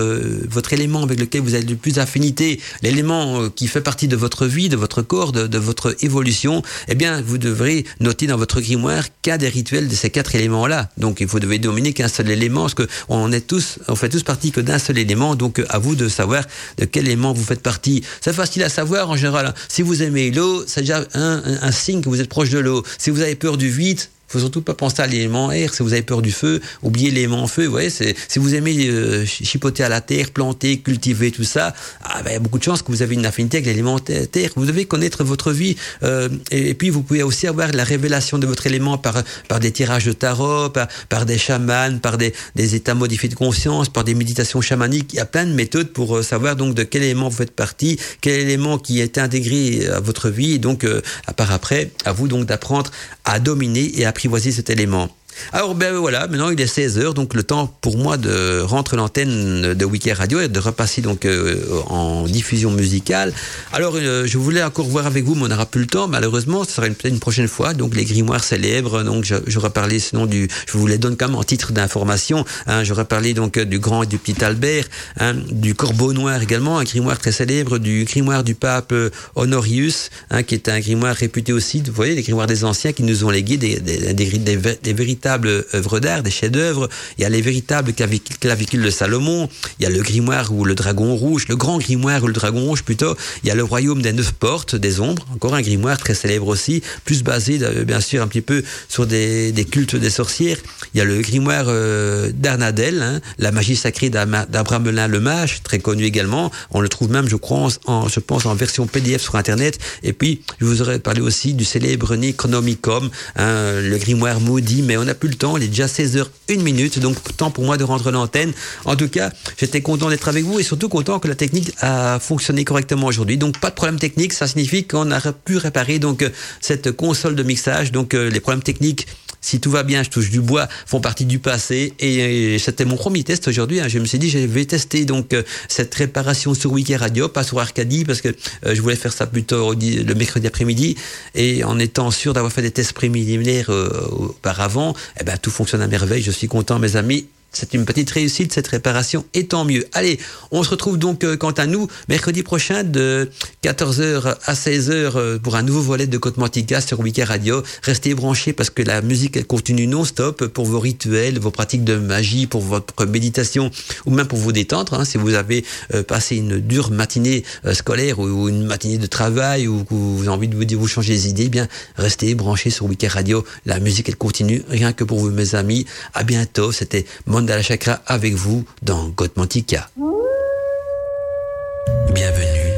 votre élément avec lequel vous avez le plus affinité, l'élément euh, qui fait partie de votre vie, de votre corps, de, votre évolution, eh bien, vous devrez noter dans votre grimoire qu'un des rituels de ces quatre éléments-là. Donc, faut devez dominer qu'un seul élément, parce qu'on est tous, on fait tous partie que d'un seul élément. Donc, à vous de savoir de quel élément vous faites partie. C'est facile à savoir en général. Hein. Si vous aimez l'eau, c'est déjà un, signe que vous êtes proche de l'eau. Si vous avez peur du vide, faut surtout pas penser à l'élément air. Si vous avez peur du feu, oubliez l'élément feu. Vous voyez, si vous aimez euh, chipoter à la terre, planter, cultiver, tout ça, ah, ben, il y a beaucoup de chances que vous avez une affinité avec l'élément terre. Vous devez connaître votre vie. Euh, et, puis, vous pouvez aussi avoir la révélation de votre élément par, par des tirages de tarot, par, par des chamans, par des, des états modifiés de conscience, par des méditations chamaniques. Il y a plein de méthodes pour euh, savoir donc de quel élément vous faites partie, quel élément qui est intégré à votre vie. Et donc, à part après, à vous donc d'apprendre à dominer et à apprivoiser cet élément. Alors ben voilà, maintenant il est 16h, donc le temps pour moi de rentrer l'antenne de Wiki Radio et de repasser donc euh, en diffusion musicale. Alors euh, je voulais encore voir avec vous, mais on n'aura plus le temps, malheureusement, ce sera peut-être une prochaine fois. Donc les grimoires célèbres, donc j'aurais parlé sinon du, je vous les donne comme en titre d'information. Hein, j'aurais parlé donc du grand et du petit Albert, hein, du Corbeau Noir également, un grimoire très célèbre, du grimoire du pape Honorius, hein, qui est un grimoire réputé aussi, vous voyez, les grimoires des anciens qui nous ont légué des véritables œuvres d'art, des chefs-d'œuvre. Il y a les véritables clavicules de Salomon. Il y a le grimoire ou le dragon rouge, le grand grimoire ou le dragon rouge plutôt. Il y a le royaume des neuf portes, des ombres. Encore un grimoire très célèbre aussi, plus basé euh, bien sûr un petit peu sur des, cultes des sorcières. Il y a le grimoire euh, d'Arnadel, hein, la magie sacrée d'Abramelin le Mage, très connu également. On le trouve même, je crois, en, je pense, en version PDF sur Internet. Et puis, je vous aurais parlé aussi du célèbre Necronomicon, hein, le grimoire maudit, mais on a le temps. Il est déjà 16h, 1 minute. Donc, temps pour moi de rentrer l'antenne. En tout cas, j'étais content d'être avec vous et surtout content que la technique a fonctionné correctement aujourd'hui. Donc, pas de problème technique. Ça signifie qu'on a pu réparer donc euh, cette console de mixage. Donc, euh, les problèmes techniques si tout va bien, je touche du bois, font partie du passé. Et, c'était mon premier test aujourd'hui. Hein. Je me suis dit, je vais tester donc euh, cette réparation sur Wiki Radio, pas sur Arcadie, parce que euh, je voulais faire ça plutôt le mercredi après-midi. Et en étant sûr d'avoir fait des tests préliminaires euh, auparavant, eh ben, tout fonctionne à merveille. Je suis content, mes amis. C'est une petite réussite, cette réparation, et tant mieux. Allez, on se retrouve donc, euh, quant à nous, mercredi prochain de 14h à 16h euh, pour un nouveau volet de Côte Mantica sur Wiki Radio. Restez branchés parce que la musique, elle continue non-stop pour vos rituels, vos pratiques de magie, pour votre méditation, ou même pour vous détendre. Hein, si vous avez euh, passé une dure matinée scolaire ou, une matinée de travail, ou que vous avez envie de vous, vous changer les idées, eh bien, restez branchés sur Wiki Radio. La musique, elle continue, rien que pour vous, mes amis. À bientôt. C'était Mandala Chakra avec vous dans Gotmantika. Bienvenue